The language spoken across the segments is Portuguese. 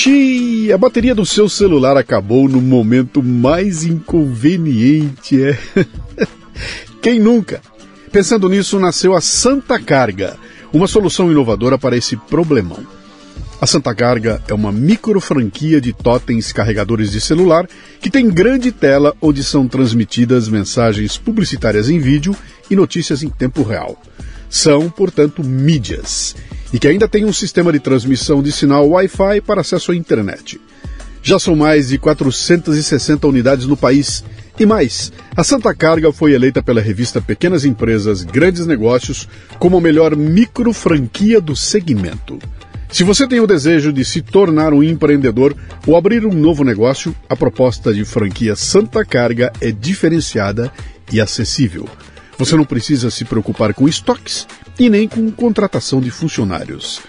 Xiii, a bateria do seu celular acabou no momento mais inconveniente, é. Quem nunca? Pensando nisso, nasceu a Santa Carga, uma solução inovadora para esse problemão. A Santa Carga é uma micro franquia de totens carregadores de celular que tem grande tela onde são transmitidas mensagens publicitárias em vídeo e notícias em tempo real. São, portanto, mídias e que ainda tem um sistema de transmissão de sinal Wi-Fi para acesso à internet. Já são mais de 460 unidades no país. E mais, a Santa Carga foi eleita pela revista Pequenas Empresas Grandes Negócios como a melhor micro franquia do segmento. Se você tem o desejo de se tornar um empreendedor ou abrir um novo negócio, a proposta de franquia Santa Carga é diferenciada e acessível. Você não precisa se preocupar com estoques e nem com contratação de funcionários.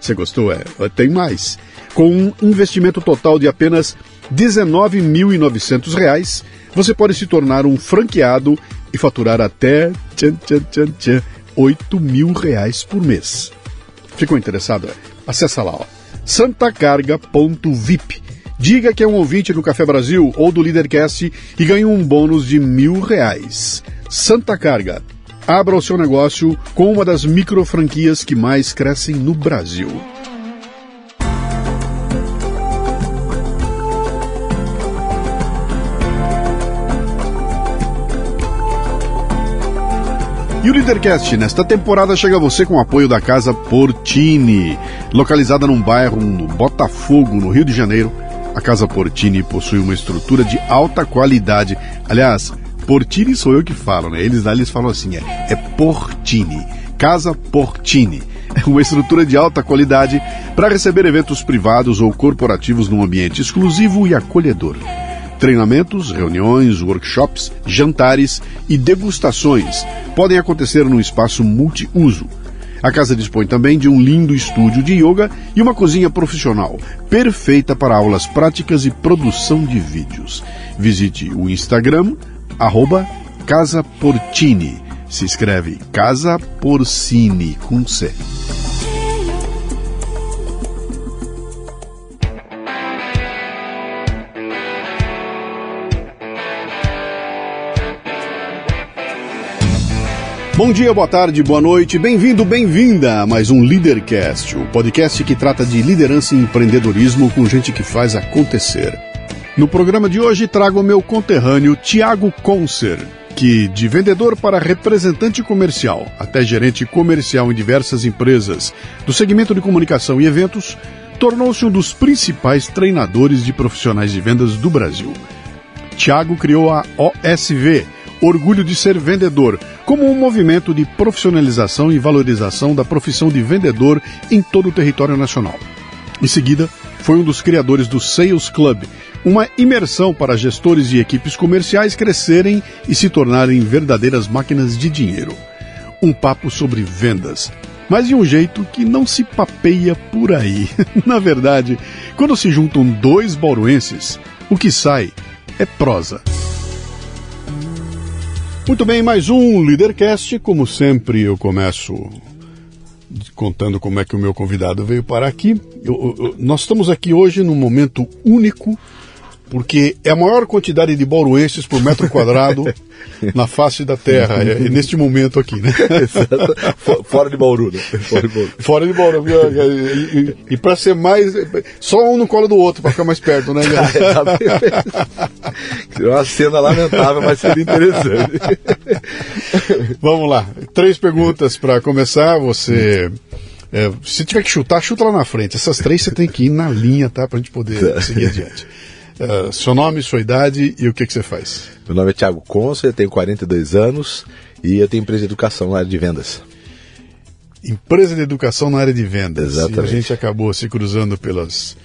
Você gostou? É, tem mais. Com um investimento total de apenas R$ 19.900, você pode se tornar um franqueado e faturar até tchan, tchan, tchan, tchan, 8 mil reais por mês. Ficou interessado? Acesse lá, ó, santacarga.vip. Diga que é um ouvinte do Café Brasil ou do Leadercast e ganhe um bônus de mil reais. Santa Carga. Abra o seu negócio com uma das micro franquias que mais crescem no Brasil. E o Leadercast nesta temporada chega a você com o apoio da Casa Portini. Localizada num bairro no Botafogo, no Rio de Janeiro, a Casa Portini possui uma estrutura de alta qualidade. Aliás, Portini sou eu que falo, né? Eles lá eles falam assim, é, é Portini. Casa Portini. É uma estrutura de alta qualidade para receber eventos privados ou corporativos num ambiente exclusivo e acolhedor treinamentos, reuniões, workshops, jantares e degustações podem acontecer num espaço multiuso. A casa dispõe também de um lindo estúdio de yoga e uma cozinha profissional, perfeita para aulas práticas e produção de vídeos. Visite o Instagram, arroba Casa Portini. Se escreve Casa Porcini com C. Bom dia, boa tarde, boa noite, bem-vindo, bem-vinda a mais um Leadercast, o podcast que trata de liderança e empreendedorismo com gente que faz acontecer. No programa de hoje trago meu conterrâneo Tiago Concer, que de vendedor para representante comercial até gerente comercial em diversas empresas do segmento de comunicação e eventos, tornou-se um dos principais treinadores de profissionais de vendas do Brasil. Tiago criou a OSV, Orgulho de Ser Vendedor, como um movimento de profissionalização e valorização da profissão de vendedor em todo o território nacional. Em seguida, foi um dos criadores do Sales Club, uma imersão para gestores e equipes comerciais crescerem e se tornarem verdadeiras máquinas de dinheiro. Um papo sobre vendas, mas de um jeito que não se papeia por aí. Na verdade, quando se juntam dois bauruenses, o que sai é prosa. Muito bem, mais um Leadercast. Como sempre, eu começo contando como é que o meu convidado veio parar aqui. Eu, eu, nós estamos aqui hoje num momento único porque é a maior quantidade de bauruenses por metro quadrado na face da Terra, é, neste momento aqui, né? Fora de Bauru, né? Fora de Bauru. Fora de Bauru. E, e, e para ser mais. Só um no colo do outro, para ficar mais perto, né? É uma cena lamentável, mas seria interessante. Vamos lá. Três perguntas para começar. Você. É, se tiver que chutar, chuta lá na frente. Essas três você tem que ir na linha, tá? Pra gente poder seguir adiante. Uh, seu nome, sua idade e o que, que você faz? Meu nome é Thiago Conce, eu tenho 42 anos e eu tenho empresa de educação na área de vendas. Empresa de educação na área de vendas. Exatamente. E a gente acabou se cruzando pelas.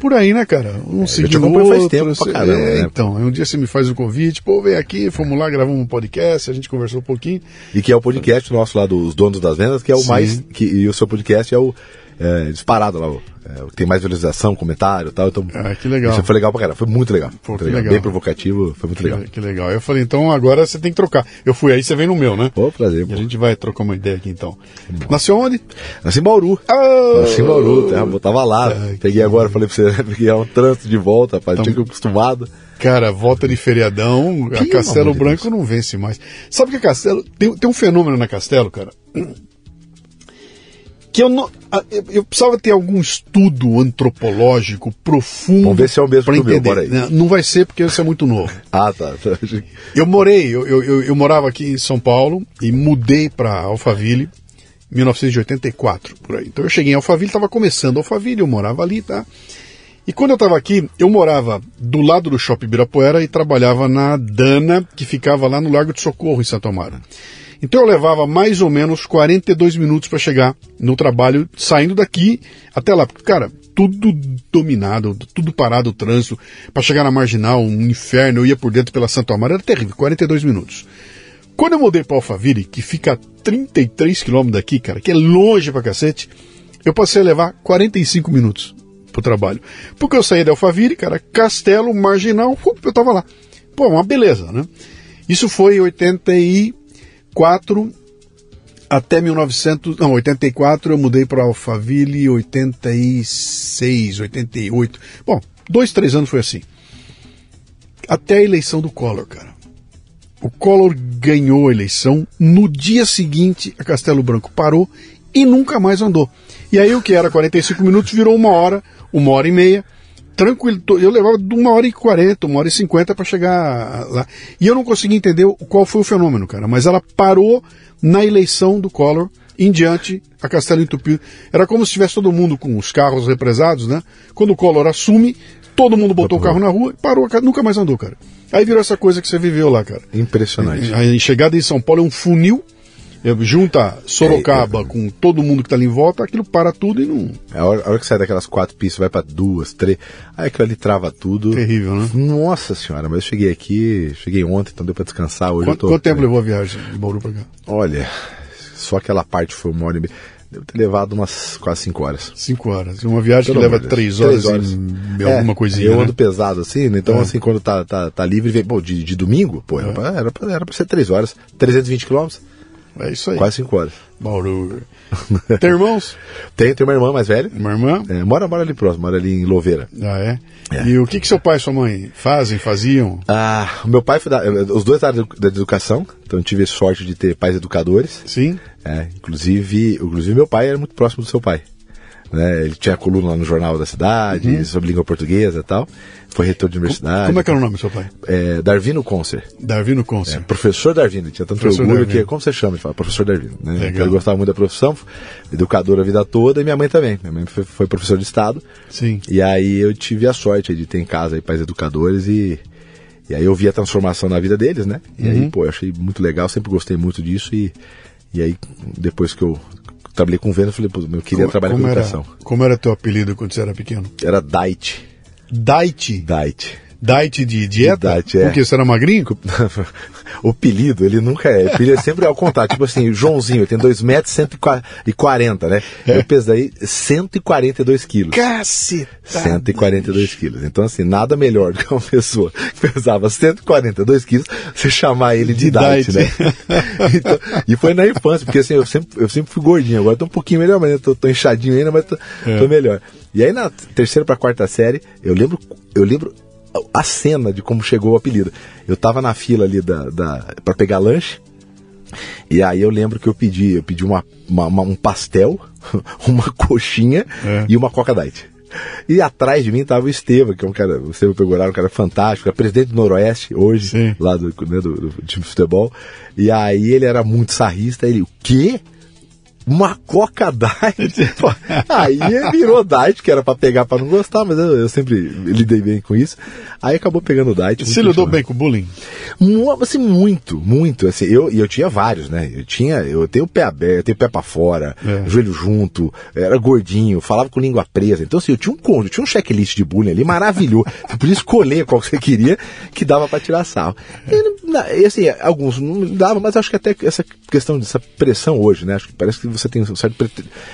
Por aí, né, cara? Um é, seguindo o outro. Faz tempo pra caramba, é, né? Então, um dia você me faz um convite, pô, vem aqui, fomos lá, gravamos um podcast, a gente conversou um pouquinho. E que é o podcast nosso lá dos donos das vendas, que é o Sim. mais. Que, e o seu podcast é o é, disparado lá. É, tem mais visualização, comentário e tal. Então, ah, que legal. Isso foi legal pra caramba. Foi muito legal. Pô, muito legal. legal. Bem provocativo, foi muito Que, legal. que legal. Eu falei, então agora você tem que trocar. Eu fui aí, você vem no meu, né? Pô, prazer. Pô. a gente vai trocar uma ideia aqui então. Nasceu onde? Nasci em Bauru. Ah, Nasci em Bauru, terra, eu tava lá. Peguei agora, falei pra você, peguei um trânsito de volta, rapaz. Tinha que acostumado. Cara, volta de feriadão, a Que Castelo amor de Branco não vence mais. Sabe que a Castelo. Tem, tem um fenômeno na Castelo, cara. Que eu não. Eu, precisava ter algum estudo antropológico profundo. Vamos ver se é o mesmo que o meu. Não, vai ser porque você é muito novo. Ah, tá. Eu morei, eu, eu, eu- morava aqui em São Paulo e mudei para Alphaville em 1984, por aí. Então eu cheguei em Alphaville, estava começando Alphaville, eu morava ali, tá? E quando eu estava aqui, eu morava do lado do Shopping Ibirapuera e trabalhava na Dana, que ficava lá no Largo de Socorro, em Santo Amaro. Então eu levava mais ou menos 42 minutos para chegar no trabalho, saindo daqui até lá. Cara, tudo dominado, tudo parado o trânsito. Para chegar na marginal, um inferno. Eu ia por dentro pela Santo Amaro, era terrível, 42 minutos. Quando eu mudei para Alphaville, que fica a 33 quilômetros daqui, cara, que é longe pra cacete, eu passei a levar 45 minutos pro trabalho. Porque eu saía de Alphaville, cara, Castelo, Marginal, up, eu tava lá. Pô, uma beleza, né? Isso foi em 84 até 1900, não, 84 eu mudei para Alphaville, 86, 88. Bom, dois, três anos foi assim. Até a eleição do Collor, cara. O Collor ganhou a eleição. No dia seguinte, a Castelo Branco parou e nunca mais andou. E aí o que era 45 minutos virou uma hora, uma hora e meia. Tranquilo, eu levava de uma hora e quarenta, uma hora e cinquenta para chegar lá. E eu não consegui entender qual foi o fenômeno, cara. Mas ela parou na eleição do Collor. Em diante, a Castelo entupiu. Era como se tivesse todo mundo com os carros represados, né? Quando o Collor assume, todo mundo botou o carro na rua e parou, nunca mais andou, cara. Aí virou essa coisa que você viveu lá, cara. Impressionante. A chegada em São Paulo é um funil, junta Sorocaba com todo mundo que tá ali em volta, aquilo para tudo e não. A hora, a hora que sai daquelas quatro pistas, vai pra duas, três, aí aquilo ali trava tudo. Terrível, né? Nossa senhora, mas eu cheguei aqui, cheguei ontem, então deu pra descansar. Hoje eu Quanto, tô. quanto tempo levou a viagem de Bauru pra cá? Olha, só aquela parte foi uma hora e meia. Deve ter levado umas quase cinco horas. Cinco horas. Uma viagem Pelo que leva amor de Deus. três horas, e É, alguma coisinha. Eu né? ando pesado assim, né? então É. assim, quando tá, tá, tá livre, vem, pô, de, de domingo, pô, era, pra, era, pra, era pra ser três horas. 320 quilômetros, É isso aí. quase cinco horas. Bauru. Tem irmãos? Tem, tem uma irmã mais velha, Uma irmã? é, mora, mora ali próximo, mora ali em Louveira. Ah, é? É. E o que, que seu pai e sua mãe fazem, faziam? Ah, o meu pai foi da, os dois da da educação, então eu tive sorte de ter pais educadores. Sim? É, inclusive, inclusive meu pai era muito próximo do seu pai. Né? Ele tinha coluna lá no jornal da cidade sobre língua portuguesa e tal. Foi reitor de universidade. Uhum. Como é que era o nome do seu pai? É, Darvino Concer. Darvino Conce. É, professor Darvino, ele tinha tanto Professor orgulho Darvino. que, como você chama? Ele fala, professor Darvino. Né? Legal. Então, ele gostava muito da profissão, educador a vida toda, e minha mãe também. Minha mãe foi, foi professor de Estado. Sim. E aí eu tive a sorte de ter em casa aí pais educadores e, e aí eu vi a transformação na vida deles, né? E Uhum. aí, pô, eu achei muito legal, sempre gostei muito disso e, e aí depois que eu trabalhei com venda, eu falei, pô, eu queria Como- trabalhar como com era, educação. Como era teu apelido quando você era pequeno? Era Diet. Diet. Diet. Diet de dieta? diet, é. Porque você era magrinho? o apelido, ele nunca é. O apelido é sempre ao contrário. Tipo assim, Joãozinho, tem 2 metros e 140, né? Eu pesei 142 quilos. Caceta! 142 quilos. Então, assim, nada melhor do que uma pessoa que pesava 142 quilos, você chamar ele de, De diet, diet. né? Então, e foi na infância, porque assim, eu sempre, eu sempre fui gordinho, agora tô um pouquinho melhor, mas eu tô, tô inchadinho ainda, mas tô, É. tô melhor. E aí na terceira pra quarta série, eu lembro, eu lembro a cena de como chegou o apelido. Eu tava na fila ali da, da, pra pegar lanche, e aí eu lembro que eu pedi, eu pedi uma, uma- uma- um pastel, uma coxinha É. e uma Coca Diet. E atrás de mim tava o Estevam, que é um cara, o Estevam Pegoraro, um cara fantástico, é presidente do Noroeste hoje, Sim. lá do, né, do, do time de futebol. E aí ele era muito sarrista, ele, o quê? Uma Coca Diet? Pô, aí virou Diet, que era pra pegar pra não gostar, mas eu, eu sempre lidei bem com isso. Aí acabou pegando Diet. Você lidou bem com o bullying? Assim, muito, muito. Assim, eu, e eu tinha vários, né? Eu tinha, eu tenho o pé aberto, eu tenho o pé pra fora, É. joelho junto, era gordinho, falava com língua presa. Então, assim, eu tinha um conjunto, eu tinha um checklist de bullying ali maravilhoso. Você podia escolher qual que você queria, que dava pra tirar sarro. E, na- e, assim, alguns não dava, mas acho que até essa questão dessa pressão hoje, né? Acho que parece que você tem um certo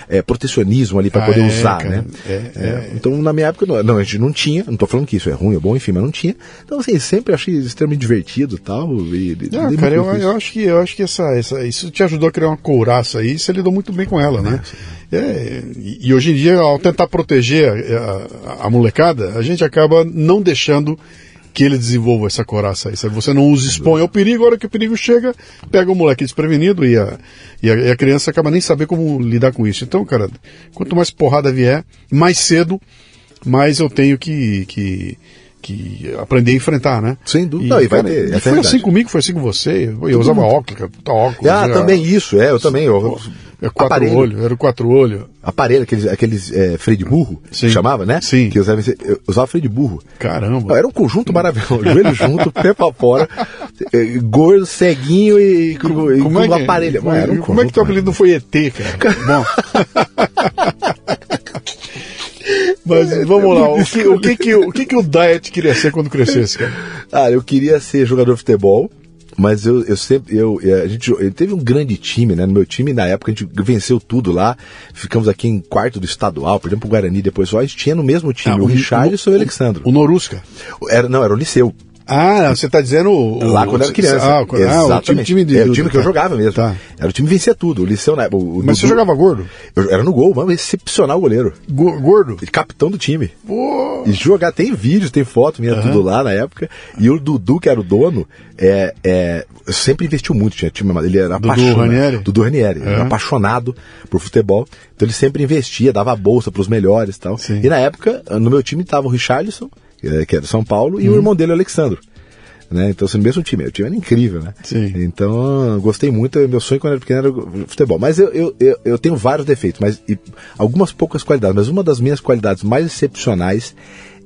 é, protecionismo ali para Ah, poder é, usar, cara. né? É, é. Então, na minha época, não, não, a gente não tinha, não tô falando que isso é ruim ou bom, enfim, mas não tinha. Então, assim, sempre achei extremamente divertido tal, e tal. Ah, cara, eu, eu acho que eu acho que essa, essa, isso te ajudou a criar uma couraça aí, você lidou muito bem com ela, né? É, e, e hoje em dia, ao tentar proteger a, a- a molecada, a gente acaba não deixando que ele desenvolva essa couraça aí. Sabe? Você não os expõe ao perigo, a hora que o perigo chega, pega o moleque desprevenido e a, e a, e a criança acaba nem saber como lidar com isso. Então, cara, quanto mais porrada vier, mais cedo, mais eu tenho que, que, que aprender a enfrentar, né? Sem dúvida. Não, e vai ter, essa é foi realidade. assim comigo, foi assim com você. Eu usava óculos, cara, puta óculos. Ah, era- também isso, é, eu também. Eu, É quatro aparelho, olhos, era o quatro olhos. Aparelho, aqueles, aqueles é, freio de burro, Sim. que chamava, né? Sim. Que usava, usava freio de burro. Caramba. Era um conjunto maravilhoso, joelho junto, pé pra fora, eh, gordo, ceguinho e, com, e com é que- aparelho. Como, Mas era um como é que teu apelido não foi ET, cara? Bom. Mas vamos lá, o que o, que, que, o que que o Diet queria ser quando crescesse, cara? Ah, eu queria ser jogador de futebol, mas eu, eu sempre. Eu, a gente eu, teve um grande time, né? No meu time, na época, a gente venceu tudo lá. Ficamos aqui em quarto do estadual, por exemplo, o Guarani depois só. A gente tinha no mesmo time Ah, o o- Richardson e o Alexandro. O Norusca. Era, não, era o Liceu. Ah, você tá dizendo o, Lá quando eu era criança. Ah, quando- ah, o time, Exatamente. time de, é o time que eu jogava mesmo. Tá. Era o time que vencia tudo. O Liceu, né? O, Mas você jogava gordo? Eu era no gol, mano, excepcional goleiro. Go- Gordo? Capitão do time. Pô. E jogar, tem vídeos, tem foto minha, tudo lá na época. E o Dudu, que era o dono, é, é, sempre investiu muito. Tinha time, ele era Dudu apaixonado. Ranieri? Dudu Ranieri. Era Aham. apaixonado por futebol. Então ele sempre investia, dava bolsa pros melhores e tal. Sim. E na época, no meu time tava o Richarlison, que era de São Paulo, Uhum. e o irmão dele, o Alexandro. Né? Então, assim, no mesmo time. O time era incrível, né? Sim. Então, gostei muito. Meu sonho quando era pequeno era futebol. Mas eu, eu, eu, eu tenho vários defeitos, mas algumas poucas qualidades. Mas uma das minhas qualidades mais excepcionais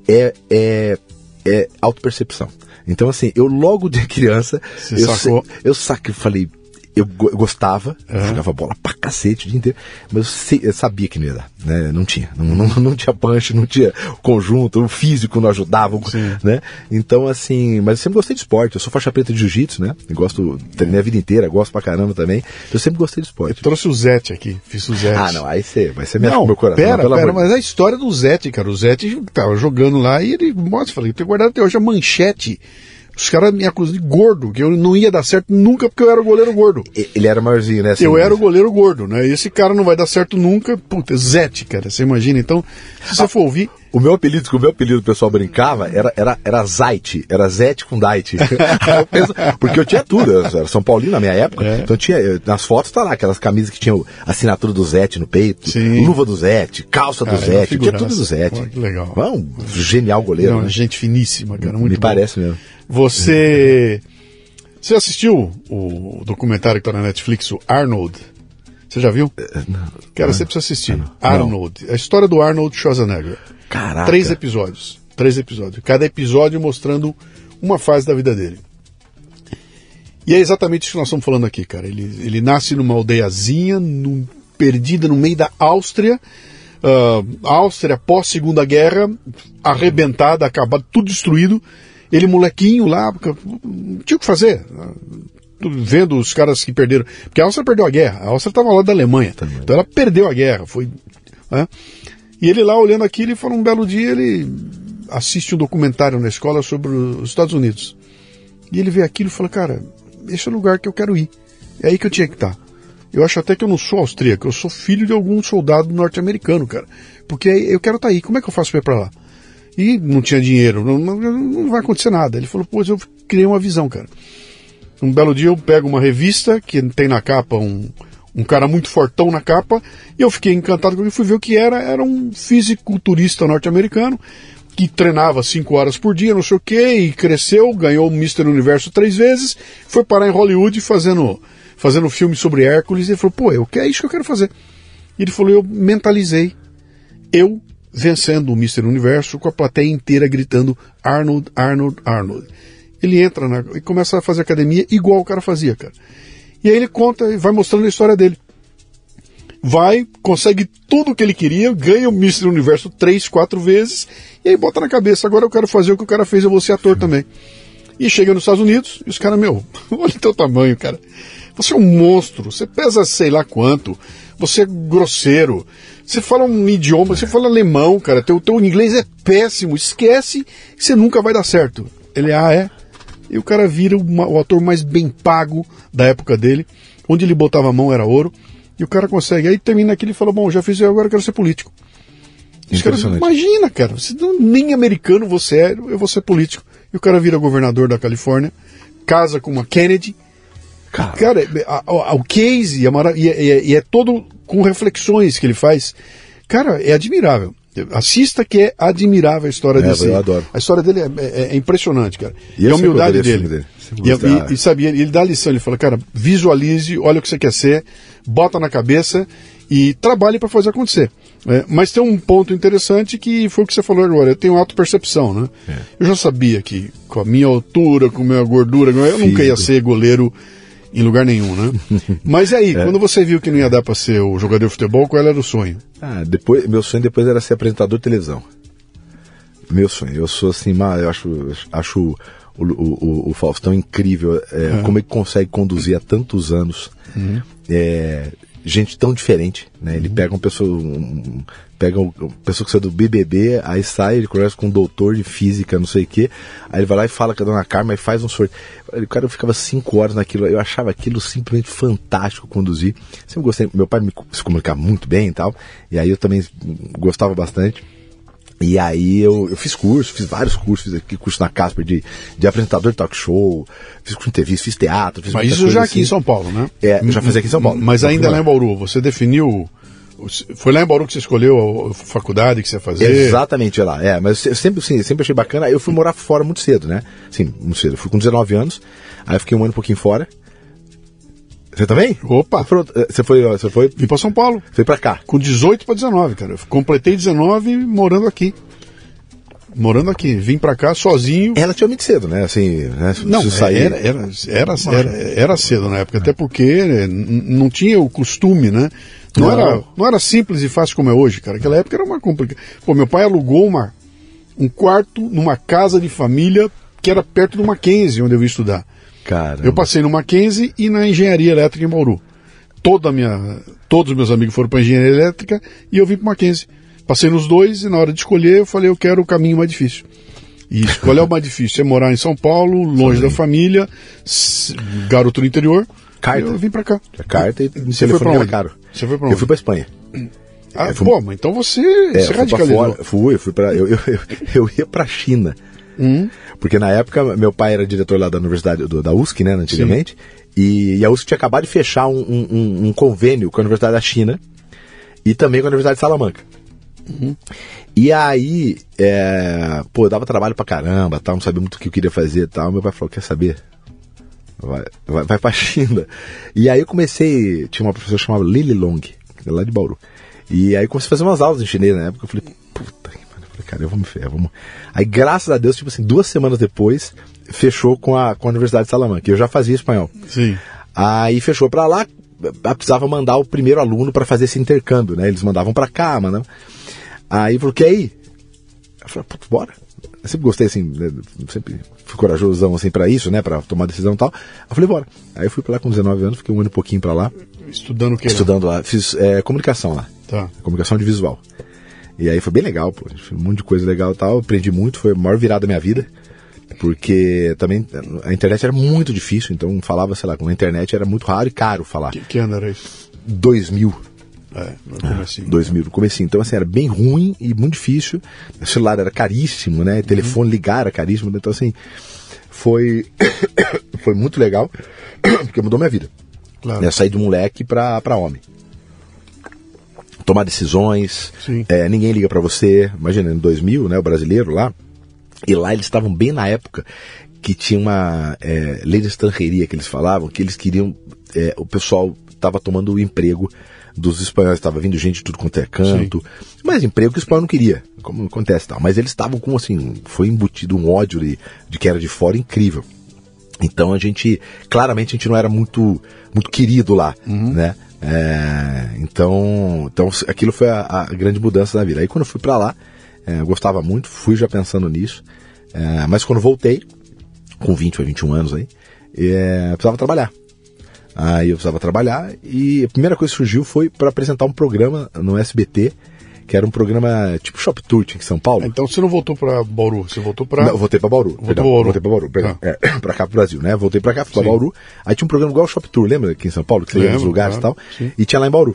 é, é, é autopercepção. Então, assim, eu logo de criança, Você eu, sacou. eu falei, eu, go- eu gostava, eu jogava bola pra cacete o dia inteiro, mas eu, sei- eu sabia que não ia dar, né? Não tinha, não, não, não tinha punch, não tinha conjunto, o físico não ajudava, Sim. né? Então, assim, mas eu sempre gostei de esporte, eu sou faixa preta de jiu-jitsu, né? Eu gosto, treinei a vida inteira, gosto pra caramba também, eu sempre gostei de esporte. Trouxe o Zete aqui, fiz o Zete. Ah, não, aí você, vai ser Não, meu coração, pera, pelo pera, amor mas a história do Zete, cara. O Zete tava jogando lá e ele mostra, falei, eu tenho guardado até hoje a manchete. Os caras me acusam de gordo, que eu não ia dar certo nunca porque eu era o goleiro gordo. Ele era maiorzinho, né? assim, Eu era o mas- goleiro gordo, né? E esse cara não vai dar certo nunca. Puta, Zete, cara, você imagina. Então, se você for ouvir, O meu apelido, que o meu apelido o pessoal brincava, era, era, era Zait, era Zete com penso- porque eu tinha tudo, eu era São Paulino na minha época, É. então tinha, nas fotos tá lá, aquelas camisas que tinham a assinatura do Zete no peito, Sim. luva do Zete, calça do Cara, é uma Zete, tinha tudo do Zete. Pô, que legal. Ah, Um genial goleiro, não, né? gente finíssima, cara, muito Me bom. parece mesmo. Você. Você assistiu o documentário que tá na Netflix, o Arnold? Você já viu? Cara, você precisa assistir. Arnold. A história do Arnold Schwarzenegger. Caraca. Três episódios. Três episódios. Cada episódio mostrando uma fase da vida dele. E é exatamente isso que nós estamos falando aqui, cara. Ele, ele nasce numa aldeiazinha, num- perdida no meio da Áustria. Ah, Áustria pós Segunda Guerra, arrebentada, acabada, tudo destruído. Ele molequinho lá, tinha o que fazer. tudo Vendo os caras que perderam. Porque a Áustria perdeu a guerra. A Áustria estava lá da Alemanha. Então ela perdeu a guerra. Foi, né? E ele lá olhando aquilo, ele falou um belo dia, ele assiste um documentário na escola sobre os Estados Unidos. E ele vê aquilo e fala, cara, esse é o lugar que eu quero ir. É aí que eu tinha que estar. Eu acho até que eu não sou austríaco, eu sou filho de algum soldado norte-americano, cara. Porque eu quero estar aí. Como é que eu faço pra ir pra lá? E não tinha dinheiro, não, não, vai acontecer nada. Ele falou, pois eu criei uma visão, cara. Um belo dia eu pego uma revista que tem na capa um, um cara muito fortão na capa, e eu fiquei encantado com ele, fui ver o que era, era um fisiculturista norte-americano, que treinava cinco horas por dia, não sei o que, e cresceu, ganhou o Mr. Universo três vezes, foi parar em Hollywood fazendo, fazendo filme sobre Hércules, e ele falou, pô, eu, é isso que eu quero fazer. E ele falou, eu mentalizei, eu vencendo o Mr. Universo, com a plateia inteira gritando Arnold, Arnold, Arnold. Ele entra na, e começa a fazer academia igual o cara fazia, cara. E aí ele conta e vai mostrando a história dele. Vai, consegue tudo o que ele queria, ganha o Mr. Universo três, quatro vezes, e aí bota na cabeça, agora eu quero fazer o que o cara fez, eu vou ser ator também. E chega nos Estados Unidos, e os caras, meu, olha o teu tamanho, cara. Você é um monstro, você pesa sei lá quanto, você é grosseiro, você fala um idioma, você fala alemão, cara, teu, teu inglês é péssimo, esquece que você nunca vai dar certo. Ele, ah, é? E o cara vira uma, o ator mais bem pago da época dele, onde ele botava a mão era ouro, e o cara consegue. Aí termina aquilo e fala, bom, já fiz, eu agora quero ser político. Os caras, imagina, cara, você não, nem americano você é, eu vou ser político. E o cara vira governador da Califórnia, casa com uma Kennedy. Cara, cara a, a, o case e, é, e é todo com reflexões que ele faz. Cara, é admirável. Assista que é admirável a história é, desse. Eu adoro. A história dele é, é, é impressionante, cara. E, e a humildade dele. dele. E, e, e, sabia, ele dá a lição, ele fala, cara, visualize, olha o que você quer ser, bota na cabeça e trabalhe para fazer acontecer. É, mas tem um ponto interessante que foi o que você falou agora, eu tenho autopercepção, né? É. Eu já sabia que com a minha altura, com a minha gordura, eu Filho. nunca ia ser goleiro em lugar nenhum, né? Mas aí, é. quando você viu que não ia dar para ser o jogador de futebol, qual era o sonho? Ah, depois, meu sonho depois era ser apresentador de televisão. Meu sonho. Eu sou assim, eu acho, acho o, o, o Faustão incrível, é, uhum. como ele consegue conduzir há tantos anos. Uhum. É, gente tão diferente, né? Ele uhum. pega uma pessoa, um, pega uma pessoa que sai do BBB, aí sai, ele conversa com um doutor de física, não sei o quê, aí ele vai lá e fala com a dona Carmen, e faz um sorteio. O cara ficava cinco horas naquilo, eu achava aquilo simplesmente fantástico conduzir. Sempre gostei, meu pai me se comunicava muito bem e tal, e aí eu também gostava bastante. E aí eu, eu fiz curso, fiz vários cursos, fiz aqui curso na Casper de, de apresentador de talk show, fiz curso de entrevista, fiz teatro, fiz Mas isso já aqui assim. em São Paulo, né? É, eu já fazia aqui em São Paulo. Mas ainda lá em Bauru, você definiu foi lá em Bauru que você escolheu a faculdade que você ia fazer? Exatamente, lá. É, mas eu sempre, sim, sempre achei bacana. Eu fui morar fora muito cedo, né? Sim, muito cedo. Eu fui com 19 anos, aí eu fiquei um ano um pouquinho fora. Você também? Opa! Você foi. Você foi. Vim pra São Paulo. Foi pra cá. Com 18 pra 19, cara. Eu completei 19 morando aqui. Morando aqui. Vim pra cá sozinho. Ela tinha muito cedo, né? Assim, né? Não, sair... era, era, era, era, era cedo na época, até porque né, não tinha o costume, né? Não, não, Era, não era simples e fácil como é hoje, cara. Aquela época era uma complicação. Pô, meu pai alugou uma, um quarto numa casa de família que era perto do Mackenzie, onde eu ia estudar. Caramba. Eu passei no Mackenzie e na engenharia elétrica em Bauru. Toda minha, todos os meus amigos foram para engenharia elétrica e eu vim para Mackenzie. Passei nos dois e na hora de escolher eu falei eu quero o caminho mais difícil. E qual é o mais difícil? É morar em São Paulo, longe da família, garoto do interior. Carta. Eu vim para cá. Carta e você foi para onde? Caro. Você foi para onde? Eu fui para Espanha. Ah, fui... pô, então você, é, você radicalizou. Fora, fui, fui para eu, eu, eu, eu ia para China. Hum. Porque na época meu pai era diretor lá da Universidade do, da USC, né, antigamente, e, e, a USC tinha acabado de fechar um, um, um, convênio com a Universidade da China e também com a Universidade de Salamanca. Uhum. E aí, é, pô, eu dava trabalho pra caramba, tal, não sabia muito o que eu queria fazer e tal. Meu pai falou: quer saber? Vai, vai, vai pra China. E aí eu comecei, tinha uma professora chamada Lily Long, lá de Bauru. E aí eu comecei a fazer umas aulas em chinês na época. Eu falei, puta cara, eu vou me ferrar, vamos. Aí, graças a Deus, tipo assim, duas semanas depois, fechou com a, com a Universidade de Salamanca. Eu já fazia espanhol. Sim. Aí fechou para lá, precisava mandar o primeiro aluno para fazer esse intercâmbio, né? Eles mandavam para cá, mano. Aí falou, quer ir? Eu falei, putz, bora. Eu sempre gostei, assim, né? sempre fui corajosão, assim, para isso, né? Para tomar decisão e tal. Eu falei, bora. Aí eu fui para lá com 19 anos, fiquei um ano e pouquinho para lá. Estudando o que? Estudando lá. Fiz é, comunicação lá. Tá. Comunicação de visual. E aí foi bem legal, pô. Um monte de coisa legal e tal. Aprendi muito, foi a maior virada da minha vida. Porque também a internet era muito difícil, então falava, sei lá, com a internet era muito raro e caro falar. Que, que ano era isso? 2000. É, no comecinho. Ah, 2000, no comecinho. Então, assim, era bem ruim e muito difícil. O celular era caríssimo, né? Telefone ligar era caríssimo. Então, assim, foi, foi muito legal, porque mudou minha vida. Claro. Né? Sair de moleque pra, pra homem tomar decisões, é, ninguém liga para você. Imagina, em 2000, né, o brasileiro lá, e lá eles estavam bem na época que tinha uma é, lei de estrangeiria que eles falavam, que eles queriam, é, o pessoal estava tomando o emprego dos espanhóis, estava vindo gente de tudo quanto é canto, Sim. mas emprego que o espanhol não queria, como acontece tal. Mas eles estavam com, assim, foi embutido um ódio de, de que era de fora incrível. Então a gente, claramente a gente não era muito, muito querido lá, uhum. né? É, então, então aquilo foi a, a, grande mudança da vida. Aí quando eu fui para lá, é, eu gostava muito, fui já pensando nisso. É, mas quando voltei, com 20 ou 21 anos aí, é, precisava trabalhar. Aí eu precisava trabalhar e a primeira coisa que surgiu foi para apresentar um programa no SBT, que era um programa tipo Shop Tour tinha em São Paulo. Então você não voltou para Bauru, você voltou para. Não, voltei para Bauru. Voltou perdão, pra Bauru. Voltei para Bauru, perdão. Ah. É, pra cá pro Brasil, né? Voltei para cá, fui Sim. Bauru. Aí tinha um programa igual Shop Tour, lembra aqui em São Paulo, que você ia nos lugares claro, e tal. sim. E tinha lá em Bauru.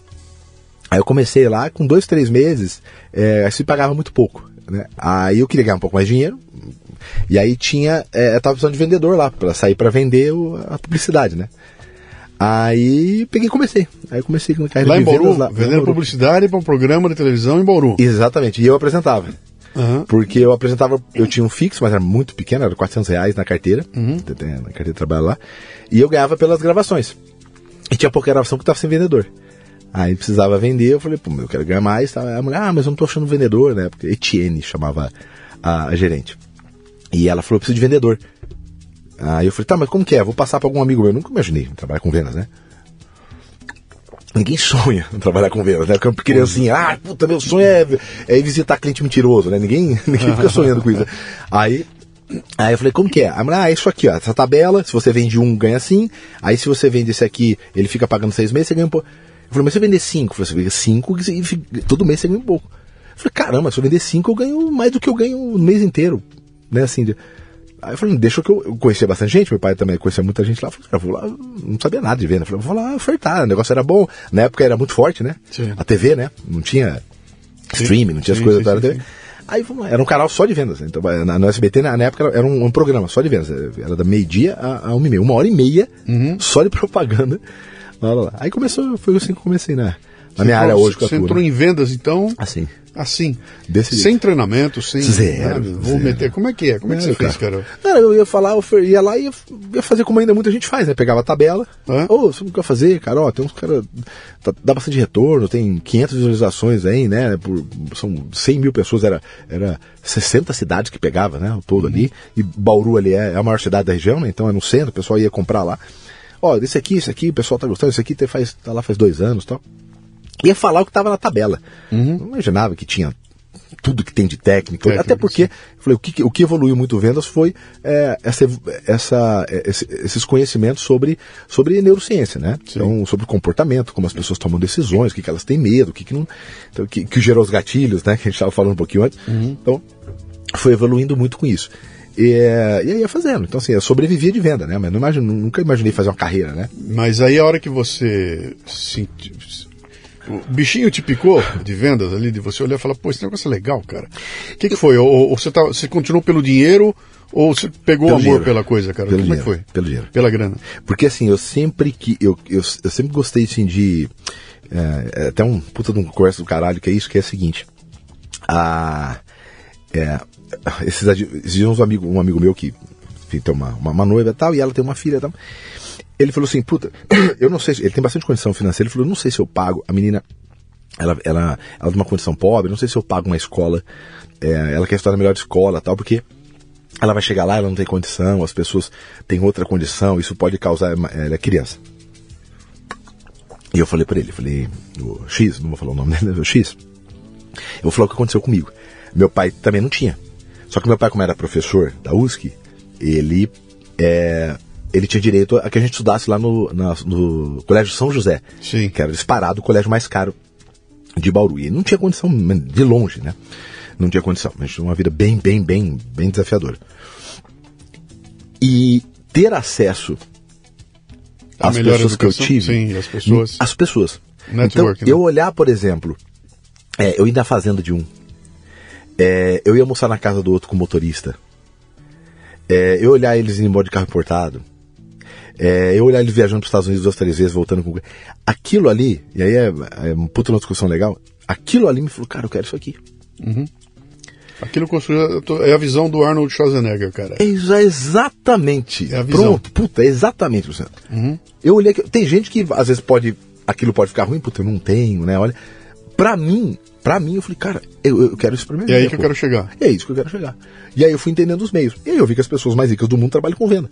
Aí eu comecei lá, com dois, três meses, é, aí se pagava muito pouco. Né? Aí eu queria ganhar um pouco mais de dinheiro. E aí tinha. É, eu tava precisando de vendedor lá, para sair para vender o- a publicidade, né? Aí peguei e comecei. Aí comecei com carreira Lá em de vendas Bauru, lá, vendendo Bauru. publicidade para um programa de televisão em Bauru. Exatamente, e eu apresentava. Aham. Porque eu apresentava, eu tinha um fixo, mas era muito pequeno, era 400 reais na carteira, tem- na carteira de trabalho lá, e eu ganhava pelas gravações. E tinha pouca gravação que eu tava sem vendedor. Aí precisava vender, eu falei, pô, eu quero ganhar mais. Tá? A mulher, ah, mas eu não tô achando vendedor, né? Porque Etienne chamava a, a gerente. E ela falou, eu preciso de vendedor. Aí eu falei, tá, mas como que é? Vou passar pra algum amigo meu. Eu nunca imaginei trabalhar com vendas, né? Ninguém sonha em trabalhar com vendas, né? Porque criancinha, ah, puta, meu sonho é, é ir visitar cliente mentiroso, né? Ninguém, ninguém fica sonhando com isso. Aí, aí eu falei, como que é? Ah, é isso aqui, ó, essa tabela, se você vende um, ganha assim. Aí se você vende esse aqui, ele fica pagando seis meses, você ganha um pouco. Eu falei, mas se eu vender cinco, eu falei, você vende cinco e todo mês você ganha um pouco. Eu falei, caramba, se eu vender cinco, eu ganho mais do que eu ganho no mês inteiro. Né, assim, de- Aí eu falei, deixa que eu, eu conhecia bastante gente, meu pai também conhecia muita gente lá. Eu falei, cara, vou lá, não sabia nada de venda. Eu falei, vou lá ofertar, o negócio era bom. Na época era muito forte, né? Sim. A TV, né? Não tinha Sim. streaming, não tinha as Sim, coisas sim, da TV. Aí vamos lá, era um canal só de vendas. Então, na, no SBT, na, na época, era um, um programa só de vendas. Era da meio-dia a, a uma e meia. Uma hora e meia Uhum. só de propaganda. Lá, lá, lá. Aí começou, foi assim que eu comecei na, na minha área hoje Você entrou né? em vendas, então, Assim. Assim. Desse sem jeito. treinamento, sem. Zero, nada. Vou zero. meter. Como é que é? Como é que É, você fez, cara? Cara, eu ia falar, eu ia lá e ia, ia fazer como ainda muita gente faz, né? Pegava a tabela. Ô, você não quer fazer, cara? Ó, tem uns caras. tá- dá bastante retorno, tem 500 visualizações aí, né? Por, são 100 mil pessoas, era, era 60 cidades que pegava, né? O todo ali. E Bauru ali é, é a maior cidade da região, né? Então é no centro, o pessoal ia comprar lá. Ó, esse aqui, esse aqui, o pessoal tá gostando, esse aqui faz, tá lá faz dois anos e tal. Ia falar o que tava na tabela. Uhum. Não imaginava que tinha tudo que tem de técnica. Até porque, eu falei, o que, o que evoluiu muito vendas foi é, essa, essa, é, esse- esses conhecimentos sobre, sobre neurociência, né? Então, sobre comportamento, como as pessoas tomam decisões, o que, que elas têm medo, o que, que não. Então, que, que gerou os gatilhos, né? Que a gente estava falando um pouquinho antes. Então, foi evoluindo muito com isso. E, e aí ia fazendo. Então, assim, eu sobrevivia de venda, né? Mas não imagino, nunca imaginei fazer uma carreira, né? Mas aí a hora que você sentiu. O bichinho te picou de vendas ali, de você olhar e falar, pô, esse negócio é legal, cara. O que, que foi? Ou, ou você, tá, você continuou pelo dinheiro ou você pegou Pelo amor dinheiro. pela coisa, cara? Pelo Como é dinheiro, que foi? pelo dinheiro. Pela grana. Porque assim, eu sempre que. Eu, eu, eu sempre gostei assim de. É, é até um puta de um conversa do caralho, que é isso, que é o seguinte. A, é, esses, esses uns amigo, um amigo meu que enfim, tem uma, uma, uma noiva e tal, e ela tem uma filha e tal. Ele falou assim, puta, eu não sei, se- ele tem bastante condição financeira, ele falou, não sei se eu pago, a menina, ela, ela, ela tem uma condição pobre, não sei se eu pago uma escola, é, ela quer estudar na melhor escola tal, porque ela vai chegar lá, ela não tem condição, as pessoas têm outra condição, isso pode causar. Ela é criança. E eu falei pra ele, falei, o X, não vou falar o nome dele, o X. Eu vou falar o que aconteceu comigo. Meu pai também não tinha. Só que meu pai, como era professor da USC, ele, é, ele tinha direito a que a gente estudasse lá no, na- no Colégio São José. Sim. Que era disparado o colégio mais caro de Bauru. E não tinha condição de longe, né? Não tinha condição. A gente tinha uma vida bem, bem, bem, bem desafiadora. E ter acesso A às pessoas que eu educação, tive. sim, as pessoas. As pessoas. Network, então, né? eu olhar, por exemplo, é, eu ir na fazenda de um. é, eu ia almoçar na casa do outro com o motorista. É, eu olhar eles indo embora de carro importado. É, eu olhar eles viajando para os Estados Unidos duas, três vezes, voltando com. Aquilo ali, e aí é, é uma puta uma discussão legal. Aquilo ali me falou, cara, eu quero isso aqui. Aquilo construiu. É a visão do Arnold Schwarzenegger, cara. É exa- exatamente. É a visão. Pronto, puta, é exatamente, Luciano. Eu olhei que. Tem gente que às vezes pode. Aquilo pode ficar ruim, puta, eu não tenho, né? Olha. Pra mim, pra mim, eu falei, cara, eu, eu quero isso pra minha É aí que eu pô. quero chegar. É isso que eu quero chegar. E aí eu fui entendendo os meios. E aí eu vi que as pessoas mais ricas do mundo trabalham com venda.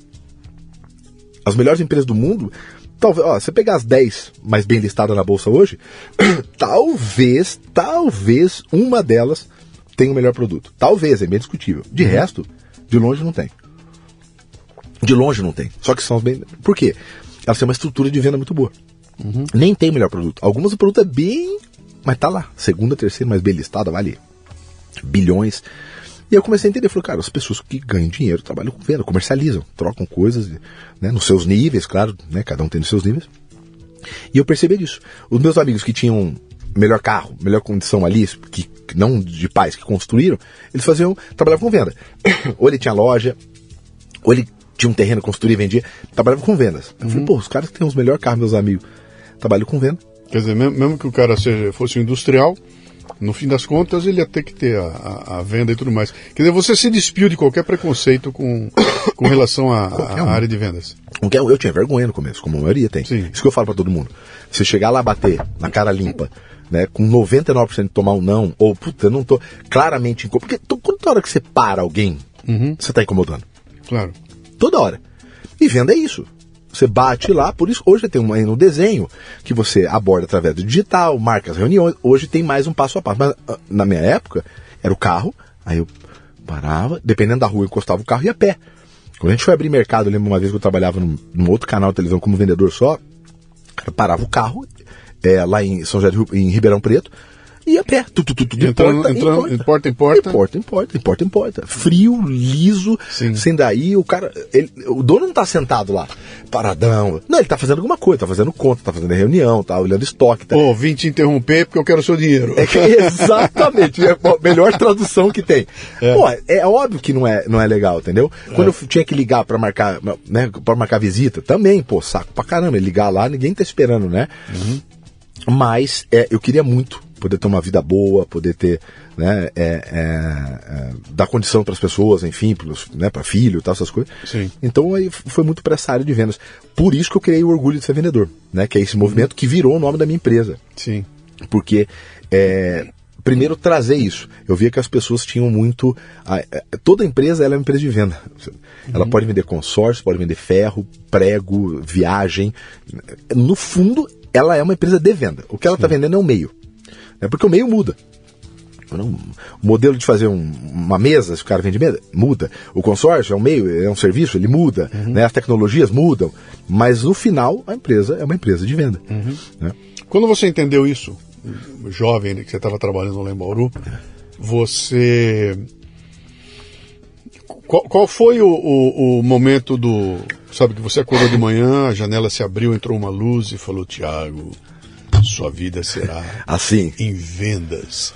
As melhores empresas do mundo, talvez, ó, você pegar as 10 mais bem listadas na bolsa hoje, talvez, talvez uma delas tenha o melhor produto. Talvez, é bem discutível. De resto, de longe não tem. De longe não tem. Só que são os bem. Por quê? elas têm uma estrutura de venda muito boa. Nem tem o melhor produto. Algumas o produto é bem. Mas tá lá. Segunda, terceira, mais bem listada, vale bilhões. E eu comecei a entender, falei, cara, as pessoas que ganham dinheiro trabalham com venda, comercializam, trocam coisas, né, nos seus níveis, claro, né, cada um tem os seus níveis. E eu percebi isso. Os meus amigos que tinham melhor carro, melhor condição ali, que não de pais que construíram, eles faziam, trabalhavam com venda. ou ele tinha loja, ou ele tinha um terreno, construía e vendia, trabalhava com vendas. Eu falei, pô, os caras que têm os melhores carros, meus amigos, trabalham com venda. Quer dizer, mesmo, que o cara seja, fosse um industrial, no fim das contas ele ia ter que ter a, a- a venda e tudo mais. Quer dizer, você se despiu de qualquer preconceito com, com relação à Qualquer um. área de vendas. O que Eu, eu tinha vergonha no começo, como a maioria tem. Sim. Isso que eu falo pra todo mundo. Você chegar lá bater na cara limpa, né, com 99% de tomar um não, ou puta, eu não tô claramente incomodado. Porque to- toda hora que você para alguém, você tá incomodando. Claro. Toda hora. E venda é isso. Você bate lá, por isso hoje tem um no desenho que você aborda através do digital, marca as reuniões. Hoje tem mais um passo a passo. Mas ah, na minha época, era o carro, aí eu parava, dependendo da rua, eu encostava o carro e ia a pé. Quando a gente foi abrir mercado, eu lembro uma vez que eu trabalhava num, num outro canal de televisão como vendedor só, eu parava o carro, é, lá em São José Rio, em Ribeirão Preto, e a pé. Tu, tu, tu, tu, Entrando- porta em entrando- de porta em porta. Porta em porta, de porta em porta. Frio, liso, Sim. sem daí, o cara. ele- o dono não tá sentado lá, paradão. Não, ele tá fazendo alguma coisa, tá fazendo conta, tá fazendo reunião, tá olhando estoque. Tá... Ô, vim te interromper porque eu quero o seu dinheiro. É que- exatamente, é a melhor tradução que tem. Pô, é óbvio que não é, não é legal, entendeu? Quando eu tinha que ligar pra marcar, né, para marcar visita, também, pô, saco pra caramba, ligar lá, ninguém tá esperando, né? Mas é, eu queria muito poder ter uma vida boa, poder ter, né, é, é, é, dar condição para as pessoas, enfim, pros, né, para filho e tal, essas coisas. Sim. Então aí foi muito para essa área de vendas. Por isso que eu criei o Orgulho de Ser Vendedor, né, que é esse movimento que virou o nome da minha empresa Sim. porque é, primeiro trazer isso. Eu via que as pessoas tinham muito. a- a- toda empresa ela é uma empresa de venda. Ela pode vender consórcio, pode vender ferro, prego, viagem. No fundo, ela é uma empresa de venda. O que ela está vendendo é um meio. É porque o meio muda. O modelo de fazer um- uma mesa, se o cara vende mesa, muda. O consórcio é um meio, é um serviço, ele muda. né? As tecnologias mudam. Mas no final, a empresa é uma empresa de venda. né? Quando você entendeu isso, jovem né, que você estava trabalhando lá em Bauru, você. Qual, qual foi o, o, o momento do. Sabe que você acordou de manhã, a janela se abriu, entrou uma luz e falou: Tiago, sua vida será Assim. em vendas.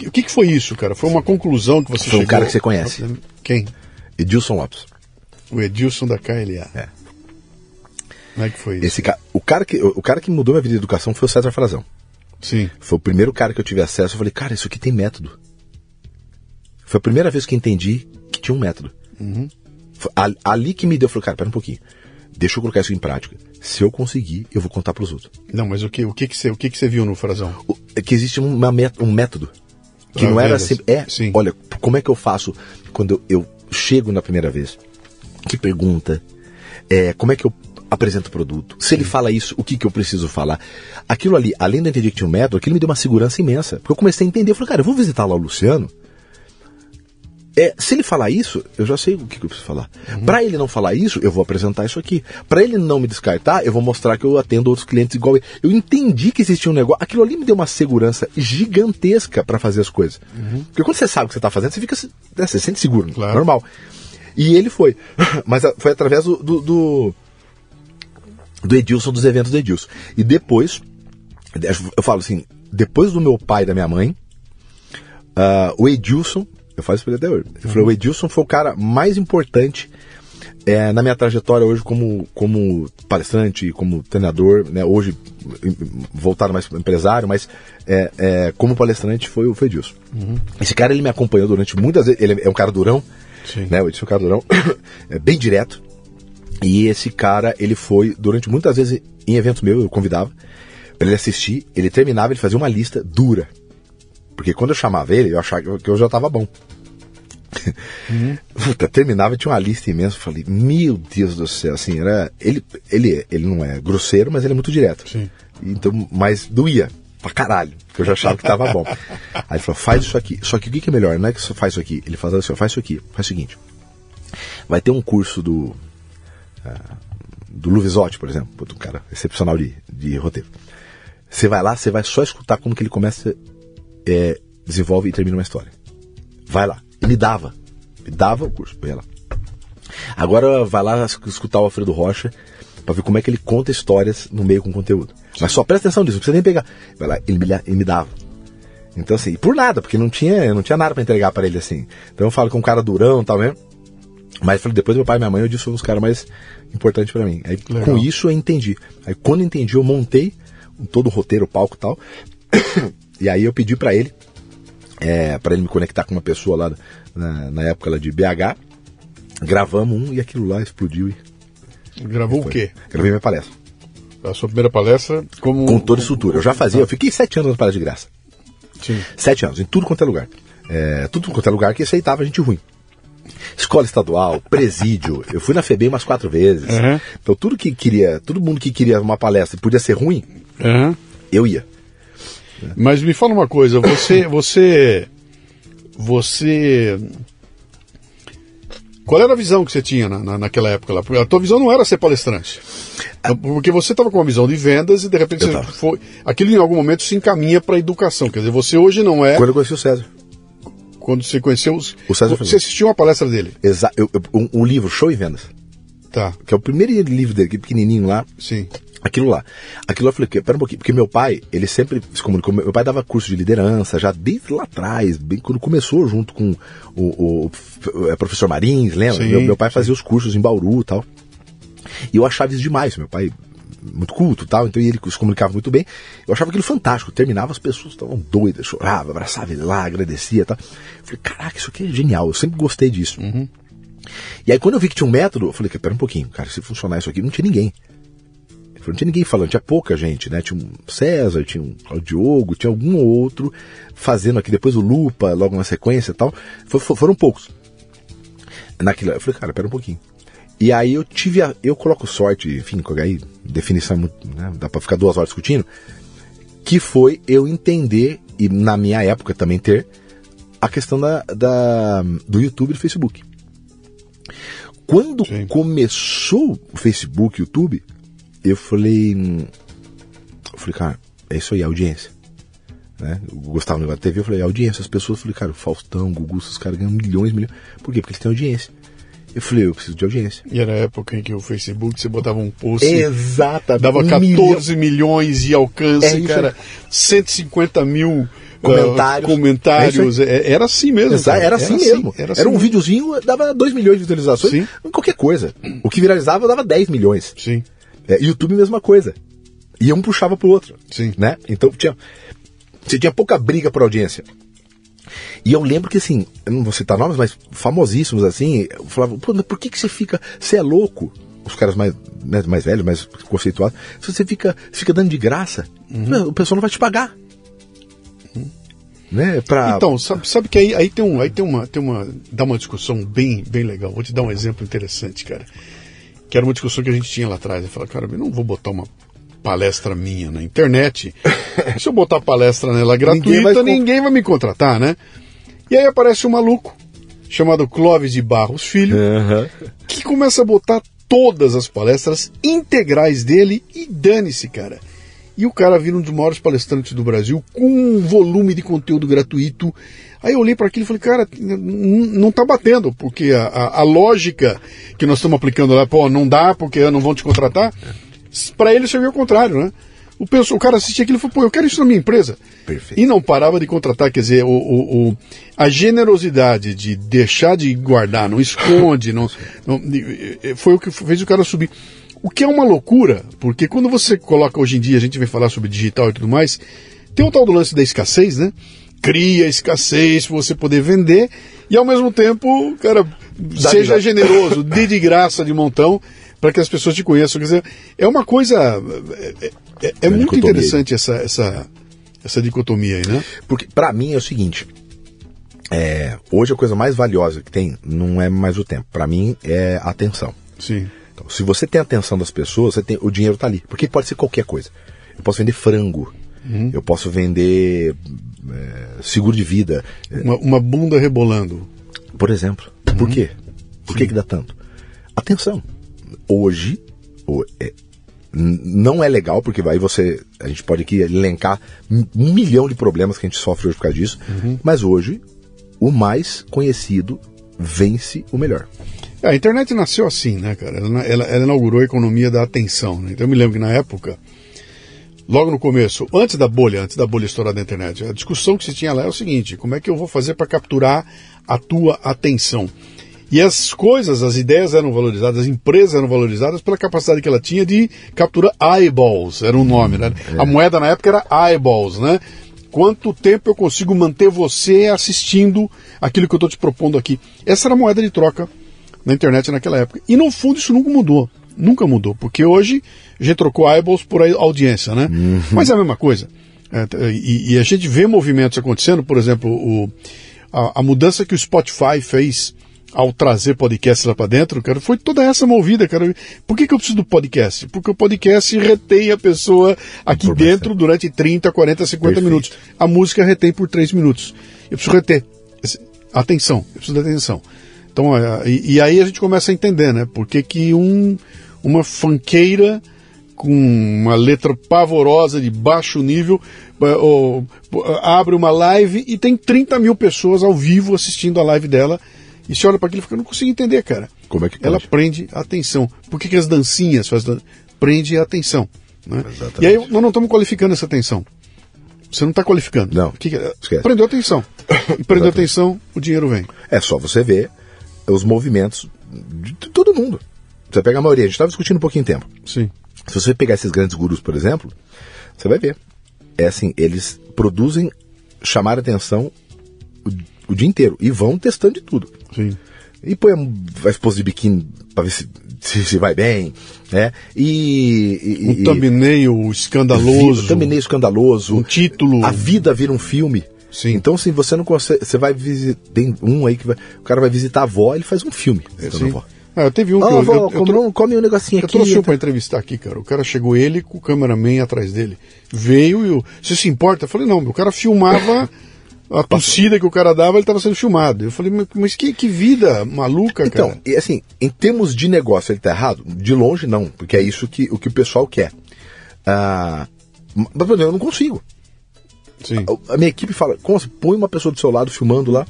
O que, que foi isso, cara? Foi uma conclusão que você Foi um chegou... cara que você conhece. Quem? Edilson Lopes. O Edilson da KLA. É. Como é que foi isso? Esse ca... o, cara que, o cara que mudou minha vida de educação foi o César Frazão. Sim. Foi o primeiro cara que eu tive acesso. Eu falei, cara, isso aqui tem método. Foi a primeira vez que entendi que tinha um método. Foi a- ali que me deu, eu falei, cara, pera um pouquinho. Deixa eu colocar isso em prática. Se eu conseguir, eu vou contar para os outros. Não, mas o que, o que, que, você, o que, que você viu no Frazão? O- é que existe uma met- um método. Que Pra não era assim. É, Sim. olha, como é que eu faço quando eu, eu chego na primeira vez? Que pergunta? É, como é que eu apresento o produto? Se ele fala isso, o que, que eu preciso falar? Aquilo ali, além de eu entender que tinha um método, aquilo me deu uma segurança imensa. Porque eu comecei a entender, eu falei, cara, eu vou visitar lá o Luciano. É, se ele falar isso, eu já sei o que, que eu preciso falar. Pra ele não falar isso, eu vou apresentar isso aqui. Pra ele não me descartar, eu vou mostrar que eu atendo outros clientes igual ele. Eu entendi que existia um negócio. Aquilo ali me deu uma segurança gigantesca pra fazer as coisas. Porque quando você sabe o que você tá fazendo, você fica. né, você se sente seguro, Claro. normal. E ele foi. Mas foi através do, do, do, do Edilson, dos eventos do Edilson. E depois, eu falo assim, depois do meu pai e da minha mãe, ah, o Edilson, eu falo isso pra ele até hoje. Ele falou, o Edilson foi o cara mais importante eh, na minha trajetória hoje como, como palestrante, como treinador, né? Hoje voltado mais para empresário, mas eh, eh, como palestrante foi, o- Edilson. Esse cara ele me acompanhou durante muitas vezes. Ele é um cara durão, Sim. né? O Edilson é um cara durão, é bem direto. E esse cara, ele foi, durante muitas vezes, em eventos meus, eu convidava pra ele assistir, ele terminava, ele fazia uma lista dura. Porque quando eu chamava ele, eu achava que eu já tava bom. Puta, terminava e tinha uma lista imensa. Eu falei, meu Deus do céu, assim, era. Ele, ele, ele não é grosseiro, mas ele é muito direto. Sim. Então, mas doía pra caralho, porque eu já achava que tava bom. Aí ele falou, faz isso aqui. Só que o que, que é melhor? Não é que você faz isso aqui. Ele fala assim, faz isso aqui, faz o seguinte. Vai ter um curso do. ah, do Luvisotti, por exemplo, um cara excepcional de, de roteiro. Você vai lá, você vai só escutar como que ele começa, é, desenvolve e termina uma história. Vai lá. E me dava. Me dava o curso. Vai lá. Agora vai lá escutar o Alfredo Rocha para ver como é que ele conta histórias no meio com conteúdo. Mas só presta atenção nisso, não precisa nem pegar. Vai lá, ele me, ele me dava. Então assim, por nada, porque não tinha, não tinha nada para entregar para ele assim. Então eu falo com um cara durão, tal mesmo. Mas depois meu pai e minha mãe, eu disse os caras mais importantes para mim. Aí Legal. com isso eu entendi. Aí quando eu entendi, eu montei todo o roteiro, o palco e tal. e aí eu pedi para ele, é, para ele me conectar com uma pessoa lá na, na época lá de BH. Gravamos um e aquilo lá explodiu. E Gravou o quê? Gravei minha palestra. A sua primeira palestra como. Com toda estrutura. Eu já fazia, eu fiquei sete anos na palestra de graça. Sim. Sete anos, em tudo quanto é lugar. É, tudo quanto é lugar que aceitava gente ruim. Escola estadual, presídio. Eu fui na FEBEM umas quatro vezes. Uhum. Então tudo que queria, todo mundo que queria uma palestra podia ser ruim, uhum. eu ia. Mas me fala uma coisa, você, você, você qual era a visão que você tinha na, na, naquela época lá? Porque a tua visão não era ser palestrante. Porque você estava com uma visão de vendas e de repente você foi. Aquilo em algum momento se encaminha para a educação. Quer dizer, você hoje não é. Quando eu conheci o César. Quando você conheceu os. O César Você assistiu uma palestra dele? Exato. Um, um livro, Show e Vendas. Tá. Que é o primeiro livro dele, que pequenininho lá. Sim. Aquilo lá. Aquilo lá eu falei, pera um pouquinho, porque meu pai, ele sempre se comunicou. Meu pai dava curso de liderança, já desde lá atrás, bem quando começou junto com o, o, o é, professor Marins, lembra? Sim, meu, meu, pai fazia os cursos em Bauru e tal. E eu achava isso demais. Meu pai, muito culto e tal, então ele se comunicava muito bem. Eu achava aquilo fantástico. Terminava, as pessoas estavam doidas, choravam, abraçavam ele lá, agradecia e tal. Eu falei, caraca, isso aqui é genial. Eu sempre gostei disso. Uhum. E aí quando eu vi que tinha um método, eu falei, pera um pouquinho, cara, se funcionar isso aqui, não tinha ninguém. Não tinha ninguém falando, tinha pouca gente, né? Tinha um César, tinha um Diogo, tinha algum outro fazendo aqui, depois o Lupa, logo na sequência e tal. For, foram poucos. Naquilo, eu falei, cara, pera um pouquinho. E aí eu tive a, eu coloco sorte, enfim, aí definição né, dá para ficar duas horas discutindo, que foi eu entender e na minha época também ter a questão da, da do YouTube e do Facebook. Quando Sim. começou o Facebook, YouTube, eu falei. Eu falei, cara, é isso aí, audiência. Né? Eu gostava do negócio da TV, eu falei, audiência. As pessoas, eu falei, cara, o Faustão, o Gugu, esses caras ganham milhões, milhões. Por quê? Porque eles têm audiência. Eu falei, eu preciso de audiência. E era a época em que o Facebook, você botava um post. Exatamente. Dava 14 um milhões de alcance, é cara. 150 mil comentários. Comentários. É era assim mesmo. Exato, era, assim, era assim mesmo. Era, assim era um mesmo. videozinho, dava 2 milhões de visualizações. Sim. Qualquer coisa. O que viralizava dava 10 milhões. Sim. É, YouTube, mesma coisa. E um puxava pro outro. Sim. Né? Então tinha, você tinha pouca briga por audiência. E eu lembro que assim, eu não vou citar nomes, mas famosíssimos assim, eu falava, pô, mas por que, que você fica. Você é louco? Os caras mais, mais, mais velhos, mais conceituados, se você fica, fica dando de graça, uhum. o pessoal não vai te pagar. Né, pra... Então, sabe, sabe que aí, aí, tem, um, aí tem, uma, tem uma. dá uma discussão bem, bem legal. Vou te dar um exemplo interessante, cara que era uma discussão que a gente tinha lá atrás. Eu falei, cara, eu não vou botar uma palestra minha na internet. Se eu botar palestra nela gratuita, ninguém vai, ninguém vai me contratar, né? E aí aparece um maluco chamado Clóvis de Barros Filho, uhum. que começa a botar todas as palestras integrais dele e dane-se, cara. E o cara vira um dos maiores palestrantes do Brasil com um volume de conteúdo gratuito. Aí eu olhei para aquilo e falei, cara, não tá batendo, porque a, a, a, lógica que nós estamos aplicando lá, pô, não dá porque não vão te contratar, para ele serviu o contrário, né? O, pessoal, o cara assistia aquilo e falou, pô, eu quero isso na minha empresa. Perfeito. E não parava de contratar, quer dizer, o, o, o a generosidade de deixar de guardar, não esconde, não, não, foi o que fez o cara subir. O que é uma loucura, porque quando você coloca hoje em dia, a gente vai falar sobre digital e tudo mais, tem o tal do lance da escassez, né? Cria escassez para você poder vender e ao mesmo tempo, cara, Dá seja generoso, dê de graça de montão para que as pessoas te conheçam. Quer dizer, é uma coisa. É, é, é, é muito dicotomia. interessante essa, essa, essa dicotomia aí, né? Porque para mim é o seguinte. É, hoje a coisa mais valiosa que tem não é mais o tempo. Para mim é a atenção. Sim. Então, se você tem a atenção das pessoas, você tem, o dinheiro está ali. Porque pode ser qualquer coisa. Eu posso vender frango. Uhum. Eu posso vender é, seguro de vida. Uma, uma, bunda rebolando. Por exemplo. Uhum. Por quê? Por que, que dá tanto? Atenção. Hoje, é, não é legal, porque aí você. A gente pode aqui elencar um um milhão de problemas que a gente sofre hoje por causa disso. Mas hoje, o mais conhecido vence o melhor. É, a internet nasceu assim, né, cara? Ela, ela- ela inaugurou a economia da atenção. Né? Então eu me lembro que na época, logo no começo, antes da bolha, antes da bolha estourar da internet, a discussão que se tinha lá é o seguinte: como é que eu vou fazer para capturar a tua atenção? E as coisas, as ideias eram valorizadas, as empresas eram valorizadas pela capacidade que ela tinha de capturar eyeballs, era um nome, né? A moeda na época era eyeballs, né? Quanto tempo eu consigo manter você assistindo aquilo que eu estou te propondo aqui? Essa era a moeda de troca na internet naquela época. E no fundo isso nunca mudou. Nunca mudou, porque hoje a gente trocou eyeballs por audiência, né? Mas é a mesma coisa. É, t- e, e a gente vê movimentos acontecendo, por exemplo, o, a, a mudança que o Spotify fez ao trazer podcast lá para dentro, cara, foi toda essa movida, cara. Por que, que eu preciso do podcast? Porque o podcast retém a pessoa aqui Informação. dentro durante 30, 40, 50 Perfeito. minutos. A música retém por 3 minutos. Eu preciso reter. Atenção, eu preciso de atenção. Então, é, e, e aí a gente começa a entender, né? Por que, que um, uma fanqueira com uma letra pavorosa de baixo nível ou, abre uma live e tem 30 mil pessoas ao vivo assistindo a live dela. E você olha para aquilo e fica, eu não consigo entender, cara. Como é que Ela pode? prende a atenção. Por que, que as dancinhas fazem dan- prende a atenção? Né? E aí nós não estamos qualificando essa atenção. Você não está qualificando. Não. Que é? Esquece. Prendeu atenção. E prendeu atenção, o dinheiro vem. É só você ver os movimentos de todo mundo. Você pega a maioria, a gente estava discutindo um pouquinho tempo. Sim. Se você pegar esses grandes gurus, por exemplo, você vai ver. É assim, eles produzem chamar a atenção o, o dia inteiro e vão testando de tudo. Sim. E põe a, a esposa de biquíni pra ver se, se, se vai bem, né? E. e Um thumbnail escandaloso. vi- thumbnail escandaloso. Um título. A vida vira um filme. Sim. Então, se você não consegue. Você vai visitar. Tem um aí que vai. O cara vai visitar a avó, ele faz um filme. visitando a avó. Ah, teve um que Ó, eu, avó, eu, eu, come, um, come um negocinho eu aqui. trouxe um tá? para entrevistar aqui, cara. O cara chegou ele com o cameraman atrás dele. Veio e o. Você se importa? Eu falei, não, o cara filmava a tossida que o cara dava, ele estava sendo filmado. Eu falei, mas, que, que vida maluca, Então, cara. e assim, em termos de negócio, ele tá errado? De longe, não, porque é isso que o, que o pessoal quer. Ah, mas, por exemplo, eu não consigo. Sim. A, a minha equipe fala, como você põe uma pessoa do seu lado filmando lá.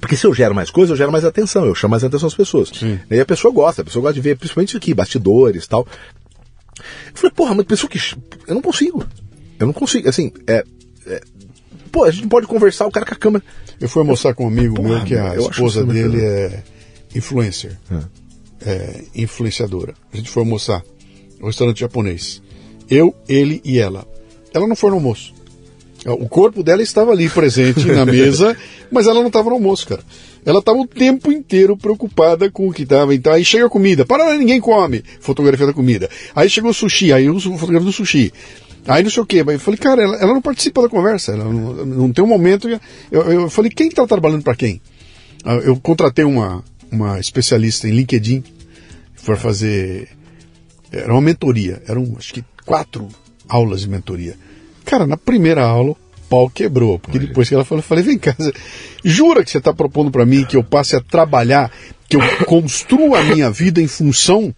Porque se eu gero mais coisa, eu gero mais atenção, eu chamo mais atenção às pessoas. Sim. E a pessoa gosta, a pessoa gosta de ver, principalmente isso aqui, bastidores tal. Eu falei, porra, mas pessoa que. Eu não consigo. Eu não consigo. Assim, é. é- pô, a gente pode conversar, o cara com a câmera. Eu fui almoçar com um amigo Porra, meu que a eu esposa muito dele é influencer. É, influenciadora. A gente foi almoçar no restaurante japonês. Eu, ele e ela. Ela não foi no almoço. O corpo dela estava ali presente na mesa, mas ela não estava no almoço, cara. Ela estava o tempo inteiro preocupada com o que estava. Então, aí chega a comida. Para, ninguém come. Fotografia da comida. Aí chegou o sushi. Aí eu sou fotografia do sushi. Aí não sei o quê. Mas eu falei, cara, ela, ela não participa da conversa. Ela não, não tem um momento. Eu, eu falei, quem está trabalhando para quem? Ah, Eu contratei uma, uma especialista em LinkedIn para fazer. Era uma mentoria. Eram, acho que, quatro aulas de mentoria. Cara, na primeira aula, o pau quebrou. Porque depois que ela falou, eu falei, vem cá, jura que você está propondo para mim que eu passe a trabalhar, que eu construa a minha vida em função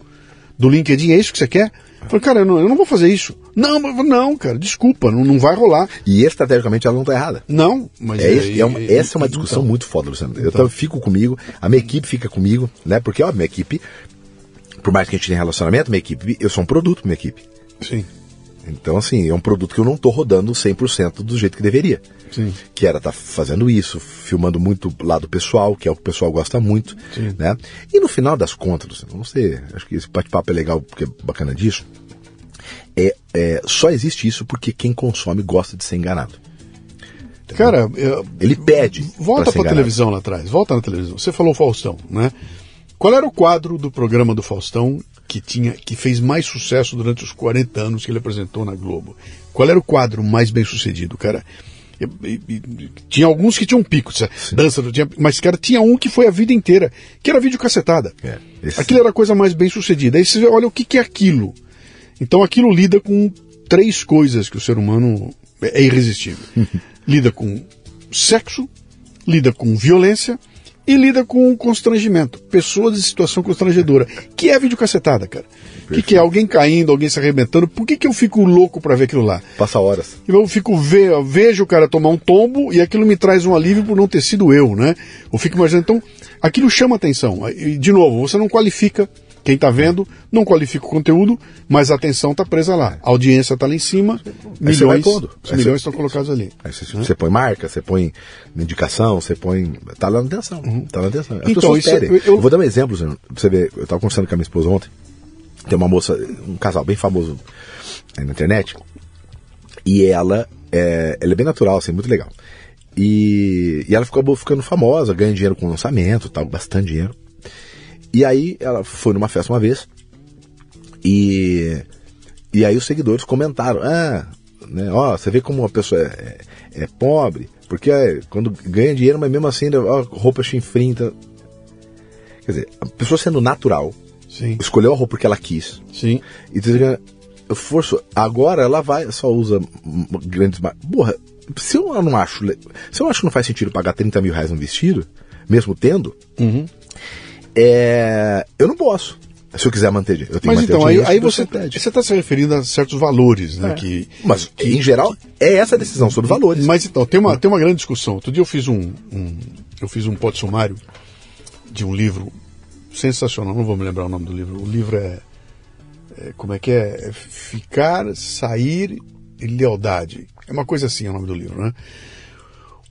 do LinkedIn? É isso que você quer? Eu falei, cara, eu não, eu não vou fazer isso. Não, não, cara, desculpa, não, não vai rolar. E estrategicamente ela não tá errada. Não, mas É isso, é uma- e- essa é uma e- discussão então, muito foda, Luciano. Eu também fico comigo, a minha equipe fica comigo, né? Porque, ó, minha equipe, por mais que a gente tenha relacionamento, minha equipe, eu sou um produto minha equipe. Sim, Então, assim, é um produto que eu não tô rodando 100% do jeito que deveria. sim. Que era estar fazendo isso, filmando muito lado pessoal, que é o que o pessoal gosta muito, Sim. né? E no final das contas, não sei, acho que esse bate-papo é legal, porque é bacana disso, é, é, só existe isso porque quem consome gosta de ser enganado. Cara, eu- Ele pede. Volta pra enganado. televisão lá atrás, volta na televisão. Você falou Faustão, né? Qual era o quadro do programa do Faustão que tinha que fez mais sucesso durante os 40 anos que ele apresentou na Globo? Qual era o quadro mais bem sucedido, cara? E- e- e- tinha alguns que tinham pico, dança, tinha, mas cara, tinha um que foi a vida inteira, que era vídeo cacetada. É, Aquilo era a coisa mais bem sucedida. Aí você olha o que, que é aquilo. Então aquilo lida com três coisas que o ser humano é é irresistível. lida com sexo, lida com violência e lida com constrangimento. Pessoas em situação constrangedora. Que é videocacetada, cara. O que, que é? Alguém caindo, alguém se arrebentando. Por que, que eu fico louco para ver aquilo lá? Passa horas. Eu fico ve vejo o cara tomar um tombo e aquilo me traz um alívio por não ter sido eu, né? Eu fico imaginando. Então, aquilo chama atenção. E, de novo, você não qualifica quem está vendo, não qualifica o conteúdo, mas a atenção está presa lá. A audiência está lá em cima, milhões, milhões estão colocados ali. Aí você, põe marca, você põe indicação, você põe. Tá lá na atenção. Tá na atenção. As Então, isso- pedem. eu- Eu, vou dar um exemplo, pra você ver. Eu tava conversando com a minha esposa ontem. Tem uma moça, um casal bem famoso aí na internet. E ela é, ela é bem natural, assim, muito legal. E, e ela ficou ficando famosa, ganha dinheiro com lançamento, tal, bastante dinheiro. E aí ela foi numa festa uma vez e, e aí os seguidores comentaram, ah, né, ó, você vê como uma pessoa é, é- é pobre, porque é, quando ganha dinheiro, mas mesmo assim, ó, roupa chinfrinta. Quer dizer, a pessoa sendo natural, Sim, escolheu a roupa porque ela quis, sim. e que eu forço, agora ela vai, só usa grandes marcas. Porra, se eu não acho, se eu acho que não faz sentido pagar 30 mil reais num vestido, mesmo tendo, Uhum. É, eu não posso. Se eu quiser manter, eu tenho que Mas manter então, aí, aí você está se referindo a certos valores, né? Que, Mas, em geral, é essa a decisão sobre valores. Mas então, tem uma, tem uma grande discussão. Outro dia eu fiz um, um- eu fiz um pod sumário de um livro sensacional, não vou me lembrar o nome do livro. O livro é, é- como é que é? É Ficar, Sair e Lealdade. É uma coisa assim é o nome do livro, né?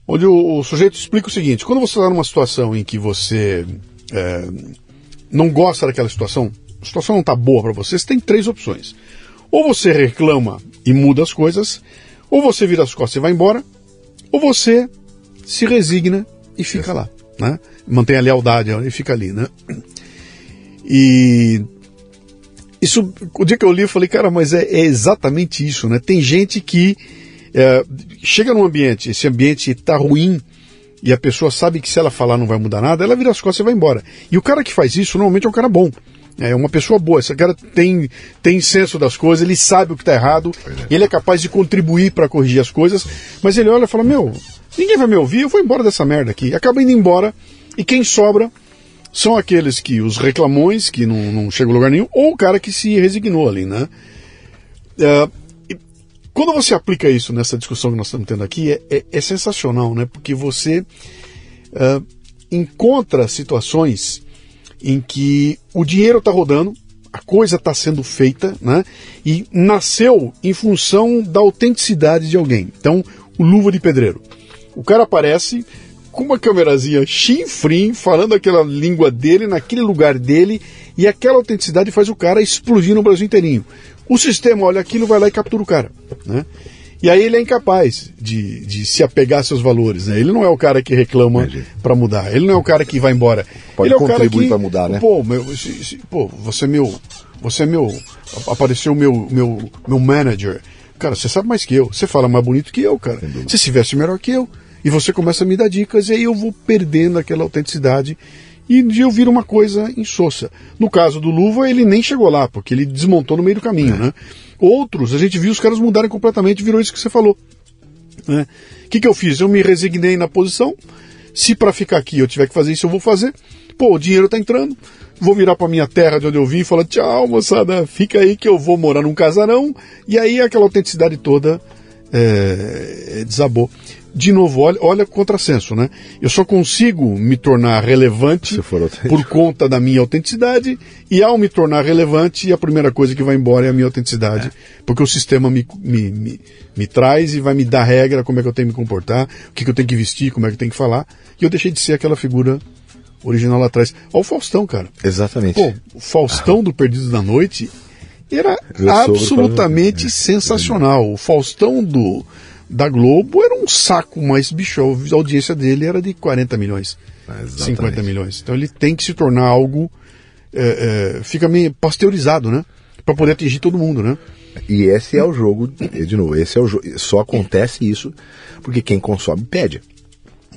Onde o, o sujeito explica o seguinte: quando você está numa situação em que você é, não gosta daquela situação, a situação não está boa para você, você tem três opções. Ou você reclama e muda as coisas, ou você vira as costas e vai embora, ou você se resigna e fica lá, né? Mantém a lealdade e fica ali, né? E isso, o dia que eu li, eu falei, cara, mas é, é exatamente isso, né? Tem gente que é, chega num ambiente, esse ambiente está ruim e a pessoa sabe que se ela falar não vai mudar nada, ela vira as costas e vai embora. E o cara que faz isso normalmente é um cara bom. É uma pessoa boa. Esse cara tem, tem senso das coisas, ele sabe o que está errado, ele é capaz de contribuir para corrigir as coisas, mas ele olha e fala: Meu, ninguém vai me ouvir, eu vou embora dessa merda aqui. Acaba indo embora, e quem sobra são aqueles que, os reclamões, que não, não chegam a lugar nenhum, ou o cara que se resignou ali, né? É, e quando você aplica isso nessa discussão que nós estamos tendo aqui, é, é- é sensacional, né? Porque você é, encontra situações em que o dinheiro está rodando, a coisa está sendo feita, né? E nasceu em função da autenticidade de alguém. Então, o luva de pedreiro. O cara aparece com uma câmerazinha chinfrim, falando aquela língua dele, naquele lugar dele, e aquela autenticidade faz o cara explodir no Brasil inteirinho. O sistema olha aquilo, vai lá e captura o cara. Né? E aí ele é incapaz de, de se apegar a seus valores. Né? Ele não é o cara que reclama para mudar. Ele não é o cara que vai embora. Pode ele é o cara que, pra mudar, né? Pô, meu, se- se- pô, você é meu. Você é meu. Apareceu meu, meu, meu manager. Cara, você sabe mais que eu. Você fala mais bonito que eu, cara. Você se veste melhor que eu. E você começa a me dar dicas, e aí eu vou perdendo aquela autenticidade. E eu viro uma coisa insossa. No caso do Luva, ele nem chegou lá, porque ele desmontou no meio do caminho, né? Outros, a gente viu os caras mudarem completamente, virou isso que você falou. né? O que, que eu fiz? Eu me resignei na posição. Se para ficar aqui eu tiver que fazer isso, eu vou fazer. Pô, o dinheiro tá entrando. Vou virar para minha terra de onde eu vim e falar: tchau, moçada, fica aí que eu vou morar num casarão. E aí aquela autenticidade toda é, desabou. De novo, olha, olha o contrassenso, né? Eu só consigo me tornar relevante por conta da minha autenticidade, e ao me tornar relevante, a primeira coisa que vai embora é a minha autenticidade, porque o sistema me, me, me, me traz e vai me dar regra, como é que eu tenho que me comportar, o que, que eu tenho que vestir, como é que eu tenho que falar, e eu deixei de ser aquela figura original lá atrás. Olha o Faustão, cara. Exatamente. Pô, o Faustão do Perdidos da Noite era absolutamente é, sensacional. O Faustão do, da Globo era um saco, mas bicho, a audiência dele era de 40 milhões, exatamente. 50 milhões. Então ele tem que se tornar algo, é, é, fica meio pasteurizado, né? Para poder atingir todo mundo, né? E esse é o jogo, de novo, esse é o jogo. Só acontece isso porque quem consome pede.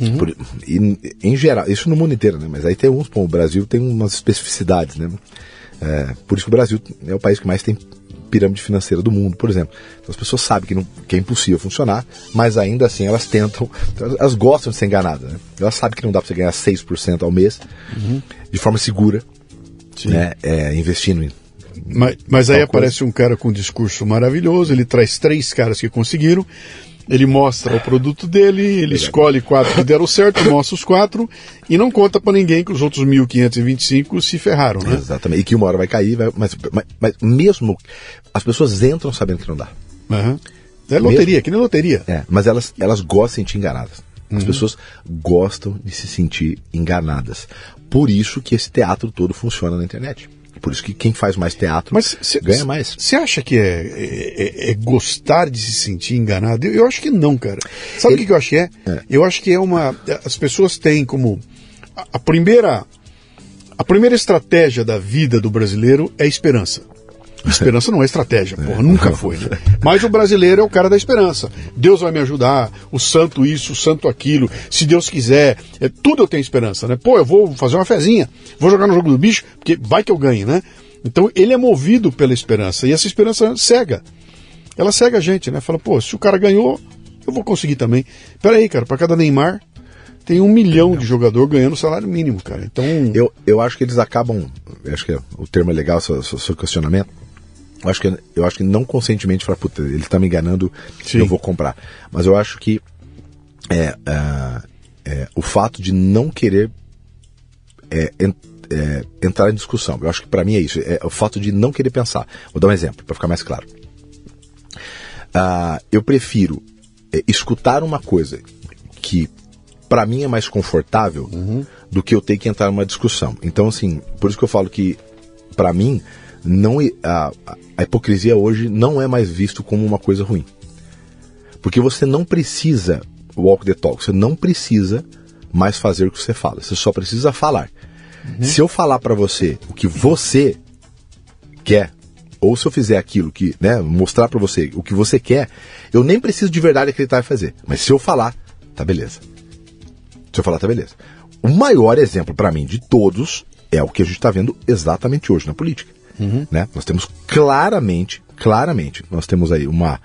Uhum. Por- e, em geral, isso no mundo inteiro, né? Mas aí tem uns, bom, o Brasil tem umas especificidades, né? É, por isso que o Brasil é o país que mais tem pirâmide financeira do mundo, por exemplo. Então as pessoas sabem que, não, que é impossível funcionar, mas ainda assim elas tentam, elas gostam de ser enganadas. Né? Elas sabem que não dá para você ganhar 6% ao mês uhum. de forma segura, né? É, investindo em mas, mas aí aparece um cara com um discurso maravilhoso, ele traz três caras que conseguiram, ele mostra o produto dele, ele escolhe quatro que deram certo, mostra os quatro e não conta para ninguém que os outros 1.525 se ferraram, né? Exatamente. E que uma hora vai cair, vai, mas, mas, mas, mesmo as pessoas entram sabendo que não dá. Uhum. É loteria, mesmo, que nem loteria. É, mas elas, elas gostam de se sentir enganadas. As uhum. pessoas gostam de se sentir enganadas. Por isso que esse teatro todo funciona na internet. Por isso que quem faz mais teatro Mas cê, ganha mais. Você acha que é, é, é, gostar de se sentir enganado? Eu, eu acho que não, cara. Sabe o que, que, eu acho que é? é? Eu acho que é uma. As pessoas têm como. A, a primeira. A primeira estratégia da vida do brasileiro é a esperança. Esperança não é estratégia, porra, nunca foi. Né? Mas o brasileiro é o cara da esperança. Deus vai me ajudar, o santo isso, o santo aquilo, se Deus quiser, é, tudo eu tenho esperança, né? Pô, eu vou fazer uma fezinha, vou jogar no jogo do bicho, porque vai que eu ganhe, né? Então ele é movido pela esperança, e essa esperança cega. Ela cega a gente, né? Fala, pô, se o cara ganhou, eu vou conseguir também. Peraí, cara, para cada Neymar, tem um milhão de jogador ganhando salário mínimo, cara. Então. Eu, eu acho que eles acabam. Acho que o termo é legal, seu, seu questionamento. Eu acho que, eu acho que não conscientemente falar, puta, ele está me enganando, Sim. eu vou comprar. Mas eu acho que é, é, é o fato de não querer é, é, entrar em discussão, eu acho que para mim é isso, é o fato de não querer pensar. Vou dar um exemplo para ficar mais claro. Uh, eu prefiro é, escutar uma coisa que para mim é mais confortável uhum. do que eu ter que entrar numa discussão. Então, assim, por isso que eu falo que, para mim, não a, a hipocrisia hoje não é mais visto como uma coisa ruim. Porque você não precisa walk the talk, você não precisa mais fazer o que você fala, você só precisa falar. Uhum. Se eu falar para você o que você quer, ou se eu fizer aquilo que, né, mostrar para você o que você quer, eu nem preciso de verdade acreditar e fazer. Mas se eu falar, tá beleza. Se eu falar, tá beleza. O maior exemplo para mim de todos é o que a gente está vendo exatamente hoje na política. Uhum. Né? Nós temos claramente, claramente, nós temos aí uma,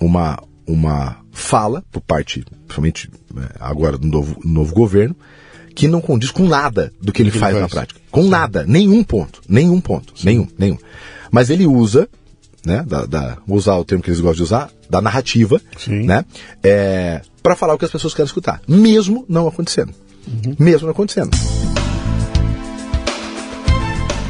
uma, uma fala por parte, principalmente né, agora do novo, novo governo, que não condiz com nada do que ele, faz, faz, na prática. Com Sim. nada, nenhum ponto, nenhum ponto, Sim. nenhum, nenhum. Mas ele usa, né, da, da, vou usar o termo que eles gostam de usar, da narrativa, Sim. né, é, para falar o que as pessoas querem escutar, mesmo não acontecendo, uhum. mesmo não acontecendo.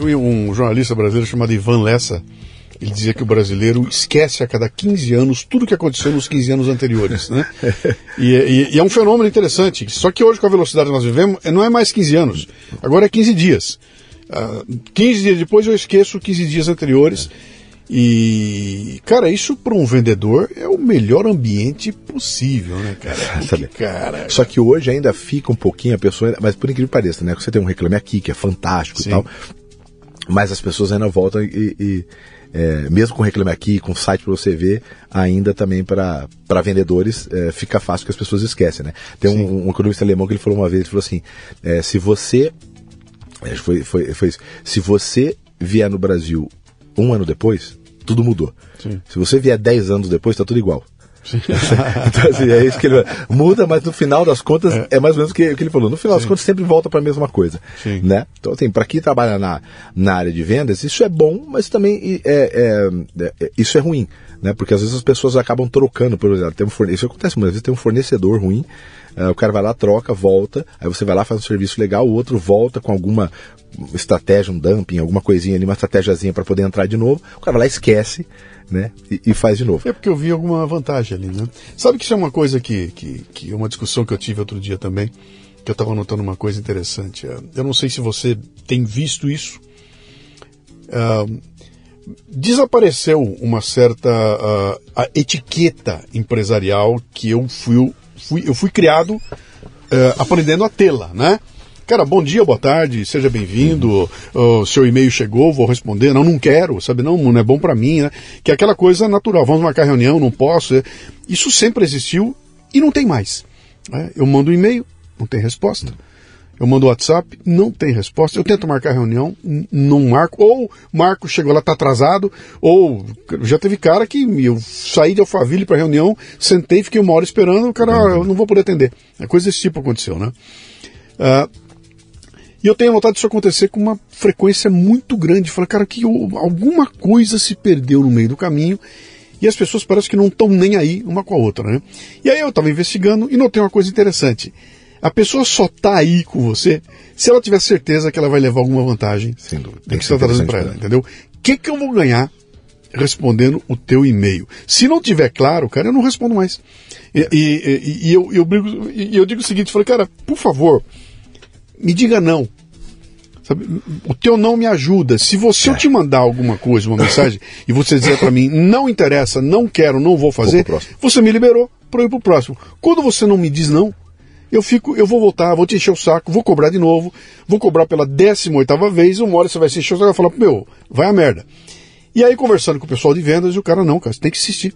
Um jornalista brasileiro chamado Ivan Lessa ele dizia que o brasileiro esquece a cada 15 anos tudo o que aconteceu nos 15 anos anteriores. Né? E, e, e, é um fenômeno interessante. Só que hoje, com a velocidade que nós vivemos, não é mais 15 anos. Agora é 15 dias. Uh, ah, 15 dias depois eu esqueço 15 dias anteriores. E, cara, isso para um vendedor é o melhor ambiente possível, né, cara? Cara? Só que hoje ainda fica um pouquinho a pessoa, mas por incrível que pareça, né? Você tem um reclame aqui que é fantástico Sim. e tal, mas as pessoas ainda voltam e, e é, mesmo com Reclame Aqui, com site para você ver, ainda também para vendedores é, fica fácil que as pessoas esquecem, né? Tem um, um, economista alemão que ele falou uma vez, ele falou assim, é, se você, é, foi, foi, foi isso, se você vier no Brasil um ano depois, tudo mudou. Sim. Se você vier dez anos depois, está tudo igual. então, assim, é isso que ele muda, mas no final das contas é, é mais ou menos o que, o que ele falou. No final Sim. das contas sempre volta para a mesma coisa, Sim. né? Então assim, para quem trabalha na, na área de vendas, isso é bom, mas também é, é, é, isso é ruim, né? Porque às vezes as pessoas acabam trocando, por exemplo, tem um forne... isso acontece muitas vezes, tem um fornecedor ruim, uh, o cara vai lá, troca, volta, aí você vai lá, faz um serviço legal, o outro volta com alguma estratégia, um dumping, alguma coisinha ali, uma estratégiazinha para poder entrar de novo, o cara vai lá, esquece né? E, e, faz de novo. É porque eu vi alguma vantagem ali, né? Sabe que isso é uma coisa que, que, que é uma discussão que eu tive outro dia também, que eu estava notando uma coisa interessante. É, eu não sei se você tem visto isso. Uh, desapareceu uma certa uh, etiqueta empresarial que eu fui, fui, eu fui criado uh, aprendendo a tê-la, né? Cara, bom dia, boa tarde, seja bem-vindo. O seu e-mail chegou, vou responder. Não, não quero, sabe? Não, não é bom para mim, né? Que é aquela coisa natural. Vamos marcar reunião, não posso. É. Isso sempre existiu e não tem mais. Né? Eu mando um e-mail, não tem resposta. Eu mando WhatsApp, não tem resposta. Eu tento marcar reunião, não marco. Ou marco, chegou lá, tá atrasado. Ou já teve cara que eu saí de Alphaville para reunião, sentei, fiquei uma hora esperando, o cara, ah, eu não vou poder atender. É coisa desse tipo aconteceu, né? Uh, e eu tenho notado isso acontecer com uma frequência muito grande. Fala, cara, que alguma coisa se perdeu no meio do caminho e as pessoas parecem que não estão nem aí uma com a outra, né? E aí eu estava investigando e notei uma coisa interessante. A pessoa só está aí com você se ela tiver certeza que ela vai levar alguma vantagem Sem dúvida. do que você está trazendo para ela, entendeu? O que, que eu vou ganhar respondendo o teu e-mail? Se não tiver claro, cara, eu não respondo mais. E, e, e, e eu, eu, brigo, e eu digo o seguinte, falei, cara, por favor, me diga não. Sabe? O teu não me ajuda. Se você é. eu te mandar alguma coisa, uma mensagem, e você dizer para mim, não interessa, não quero, não vou fazer, vou você me liberou para ir pro próximo. Quando você não me diz não, eu fico, eu vou voltar, vou te encher o saco, vou cobrar de novo, vou cobrar pela 18 oitava vez, uma hora você vai se encher o saco e vai falar, meu, vai a merda. E aí, conversando com o pessoal de vendas, o cara, não, cara, você tem que insistir.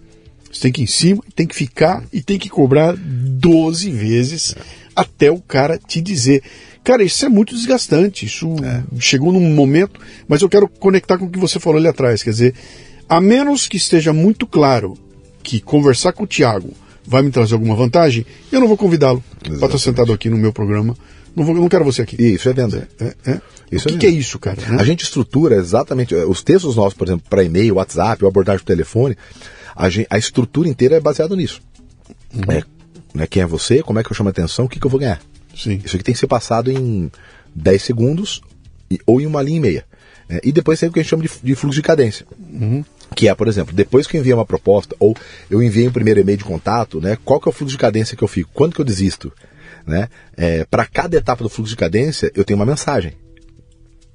Você tem que ir em cima, tem que ficar e tem que cobrar 12 vezes até o cara te dizer. Cara, isso é muito desgastante. Isso é. chegou num momento, mas eu quero conectar com o que você falou ali atrás. Quer dizer, a menos que esteja muito claro que conversar com o Tiago vai me trazer alguma vantagem, eu não vou convidá-lo para estar sentado aqui no meu programa. Não, vou, não quero você aqui. Isso é venda. É, é. Isso o que é, que é, isso, cara? Né? A gente estrutura exatamente. Eh, os textos nossos, por exemplo, para e-mail, WhatsApp, ou abordagem por telefone, a, gente, a estrutura inteira é baseada nisso. Uhum. É, né, quem é você, como é que eu chamo a atenção, o que, que eu vou ganhar. Sim. Isso aqui tem que ser passado em 10 segundos ou em uma linha e meia. É, e depois tem o que a gente chama de, de fluxo de cadência. Uhum. Que é, por exemplo, depois que eu enviei uma proposta ou eu enviei um primeiro e-mail de contato, né, qual que é o fluxo de cadência que eu fico? Quando que eu desisto? Né? É, Para cada etapa do fluxo de cadência, eu tenho uma mensagem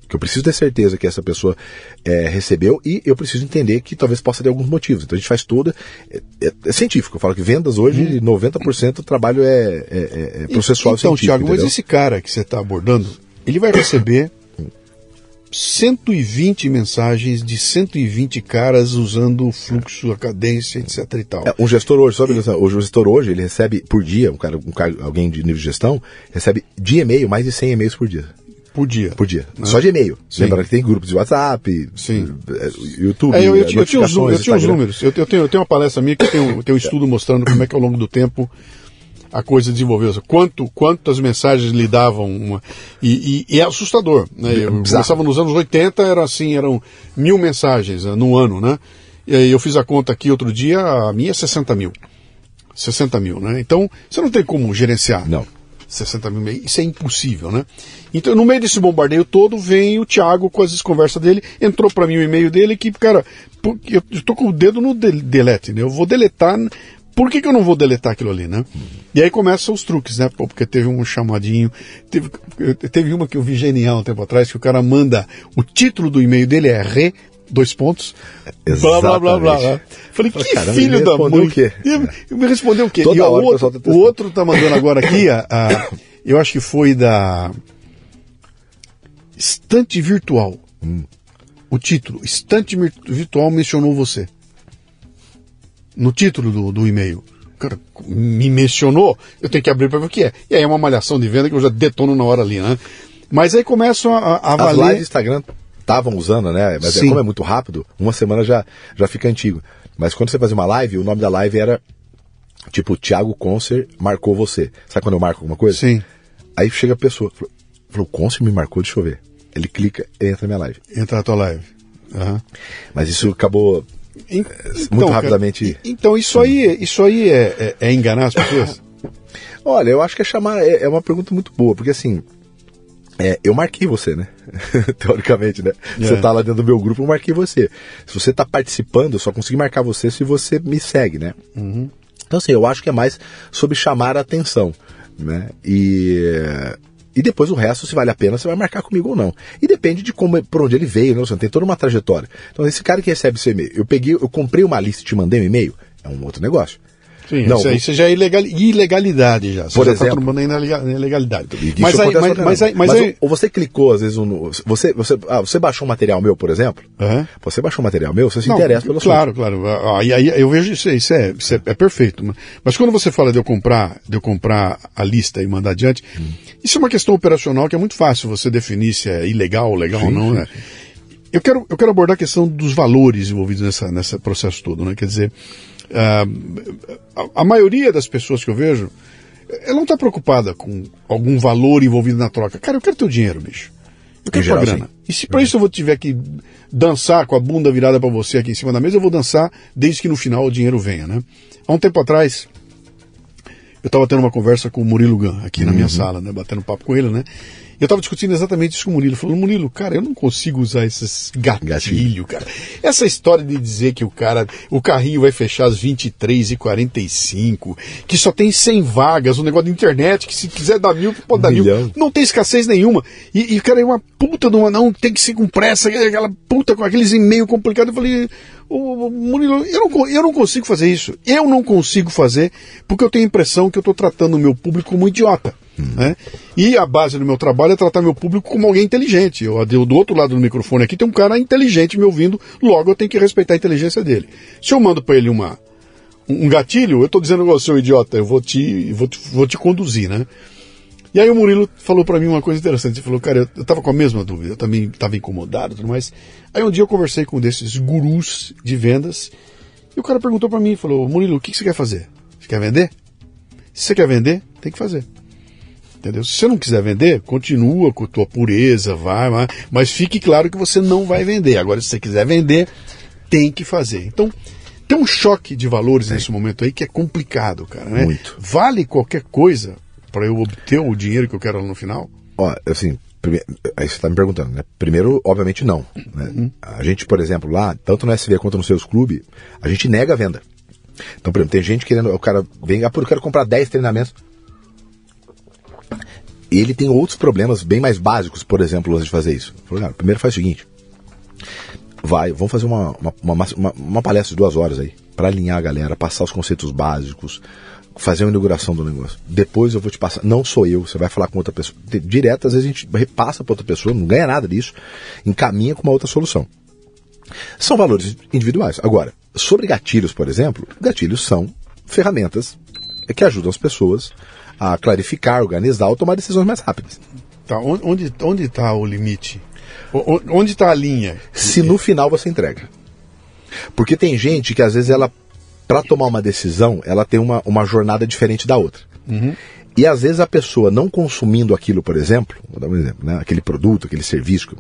que eu preciso ter certeza que essa pessoa é, recebeu e eu preciso entender que talvez possa ter alguns motivos. Então a gente faz toda. É, é, é científico. Eu falo que vendas hoje, hum. 90% do trabalho é, é, é, é processual então, científico. Então, Tiago, mas esse cara que você está abordando, ele vai receber 120 mensagens de 120 caras usando o fluxo, a cadência, etc e tal. É, um gestor hoje, sabe, o gestor hoje, ele recebe por dia, um cara, um cara, alguém de nível de gestão, recebe de e-mail mais de 100 e-mails por dia. Por dia. Por dia. Né? Só de e-mail. Lembrando que tem grupos de WhatsApp, Sim. Eh, YouTube. É, eu, eu, eu, tinha os, eu tinha os números. Eu, eu, tenho, eu tenho uma palestra minha que tem um, tem um estudo mostrando como é que ao longo do tempo a coisa desenvolveu. Quanto, quantas mensagens lhe davam uma, e, e, e, é assustador. Né? Eu começava nos anos 80, era assim, eram mil mensagens uh, no ano, né? E aí eu fiz a conta aqui outro dia, a minha é 60 mil. 60 mil, né? Então, você não tem como gerenciar. Não. 60 mil e isso é impossível, né? Então, no meio desse bombardeio todo, vem o Thiago com as conversas dele, entrou para mim o e-mail dele que, cara, eu tô com o dedo no delete, né? Eu vou deletar, por que, que eu não vou deletar aquilo ali, né? E aí começam os truques, né? Porque teve um chamadinho, teve, teve uma que eu vi genial um tempo atrás, que o cara manda, o título do e-mail dele é re, dois pontos, Exatamente. blá, blá, blá, blá. Falei, que filho da mãe. O quê? E, me respondeu o quê? Toda e o outro, tá o outro tá mandando agora aqui, a, a, eu acho que foi da Estante Virtual. Hum. O título, Estante Virtual mencionou você. No título do, do e-mail. Cara, me mencionou, eu tenho que abrir para ver o que é. E aí é uma malhação de venda que eu já detono na hora ali, né? Mas aí começam a, a As lives do Instagram estavam usando, né? Mas é, como é muito rápido, uma semana já, já fica antigo. Mas quando você fazia uma live, o nome da live era tipo Thiago Concer marcou você. Sabe quando eu marco alguma coisa? Sim. Aí chega a pessoa, falou, falou Concer me marcou, deixa eu ver. Ele clica e entra na minha live. Entra na tua live. Uhum. Mas isso acabou então, muito rapidamente. Cara, então isso aí, isso aí é, é, é enganar as pessoas? Olha, eu acho que é chamar é, é uma pergunta muito boa, porque assim É, eu marquei você, né? Teoricamente, né? É. Você tá lá dentro do meu grupo, eu marquei você. Se você tá participando, eu só consegui marcar você se você me segue, né? Então, assim, eu acho que é mais sobre chamar a atenção, né? E, e depois o resto, se vale a pena, você vai marcar comigo ou não. E depende de como, por onde ele veio, né? Você tem toda uma trajetória. Então, esse cara que recebe seu e-mail, eu peguei, eu comprei uma lista e te mandei um e-mail, é um outro negócio. Sim, Não, isso, aí, isso já é ilegal, ilegalidade já. Você Por já exemplo. tá aí na lega- na ilegalidade. Mas aí, mas, mas, aí, mas, Mas aí, ou- ou você clicou, às vezes, um, no- você, você, ah, você baixou um material meu, por exemplo, Aham. você baixou um material meu, você se Não, interessa pelo assunto. Claro, claro. Aí, aí eu vejo isso, isso, é, isso é, é perfeito. Mas- quando você fala de eu comprar, de eu comprar a lista e mandar adiante, Hum. isso é uma questão operacional que é muito fácil você definir se é ilegal ou legal ou Sim, não, sim, né? Eu quero, eu quero abordar a questão dos valores envolvidos nessa, nesse processo todo, né? Quer dizer, ah, a, a maioria das pessoas que eu vejo, ela não está preocupada com algum valor envolvido na troca. Cara, eu quero teu dinheiro, bicho. Eu quero Em tua geral, grana. sim. E se para isso eu vou tiver que dançar com a bunda virada para você aqui em cima da mesa, eu vou dançar desde que no final o dinheiro venha, né? Há um tempo atrás, eu estava tendo uma conversa com o Murilo Gun aqui na Uhum. minha sala, né? Batendo papo com ele, né? Eu estava discutindo exatamente isso com o Murilo. Falando, Murilo, cara, eu não consigo usar esses gatilhos, Gatilho. cara. Essa história de dizer que o cara, o carrinho vai fechar às 23 e 45 que só tem 100 vagas, um negócio de internet, que se quiser dar mil, pode dar mil. milhão. Não tem escassez nenhuma. E, e cara, é uma puta de uma, não, tem que ser com pressa, aquela puta com aqueles e-mails complicados. Eu falei, ô, Murilo, eu não, eu não consigo fazer isso. Eu não consigo fazer porque eu tenho a impressão que eu estou tratando o meu público como um idiota. Né? E a base do meu trabalho é tratar meu público como alguém inteligente. Eu, do outro lado do microfone aqui tem um cara inteligente me ouvindo, logo eu tenho que respeitar a inteligência dele. Se eu mando para ele uma, um gatilho, eu estou dizendo, ô seu idiota, eu vou te, vou te, vou te conduzir, né? E aí o Murilo falou para mim uma coisa interessante. Ele falou, cara, eu, tava com a mesma dúvida, eu também estava incomodado e tudo mais. Aí um dia eu conversei com um desses gurus de vendas e o cara perguntou para mim, falou, Murilo, o que, que você quer fazer? Você quer vender? Se você quer vender, tem que fazer. Entendeu? Se você não quiser vender, continua com a tua pureza, vai, vai, mas fique claro que você não vai vender. Agora, se você quiser vender, tem que fazer. Então, tem um choque de valores nesse momento aí que é complicado, cara. Né? Muito. Vale qualquer coisa para eu obter o dinheiro que eu quero lá no final? Ó, assim, aí você está me perguntando, né? Primeiro, obviamente, não. né? A gente, por exemplo, lá, tanto no SV quanto nos seus clubes, a gente nega a venda. Então, por exemplo, tem gente querendo, o cara vem, ah, eu quero comprar 10 treinamentos. Ele tem outros problemas bem mais básicos, por exemplo, antes de fazer isso. Falou, cara, primeiro faz o seguinte: vai, vamos fazer uma, uma, uma, uma- palestra de duas horas aí, para alinhar a galera, passar os conceitos básicos, fazer uma inauguração do negócio. Depois eu vou te passar, não sou eu, você vai falar com outra pessoa. Direto, às vezes a gente repassa para outra pessoa, não ganha nada disso, encaminha com uma outra solução. São valores individuais. Agora, sobre gatilhos, por exemplo, gatilhos são ferramentas que ajudam as pessoas a clarificar, organizar ou tomar decisões mais rápidas. Tá, on- onde onde está o limite? O- o- Onde está a linha? se no final você entrega. Porque tem gente que às vezes ela, para tomar uma decisão, ela tem uma, uma jornada diferente da outra. E às vezes a pessoa não consumindo aquilo, por exemplo, vou dar um exemplo, né? aquele produto, aquele serviço, que-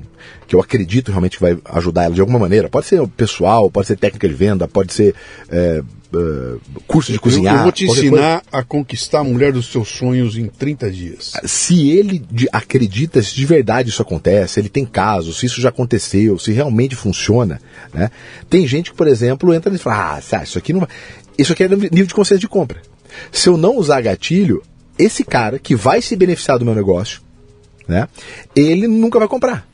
que eu acredito realmente que vai ajudar ela de alguma maneira, pode ser pessoal, pode ser técnica de venda, pode ser é, é, curso de Eu- cozinhar. eu vou te ensinar a conquistar a mulher dos seus sonhos em 30 dias. se ele acredita se de verdade isso acontece, ele tem casos, se isso já aconteceu, se realmente funciona, né? Tem gente que, por exemplo, entra e fala, ah, isso aqui não vai... Isso aqui é nível de consciência de compra. Se eu não usar gatilho, esse cara que vai se beneficiar do meu negócio, né? Ele nunca vai comprar.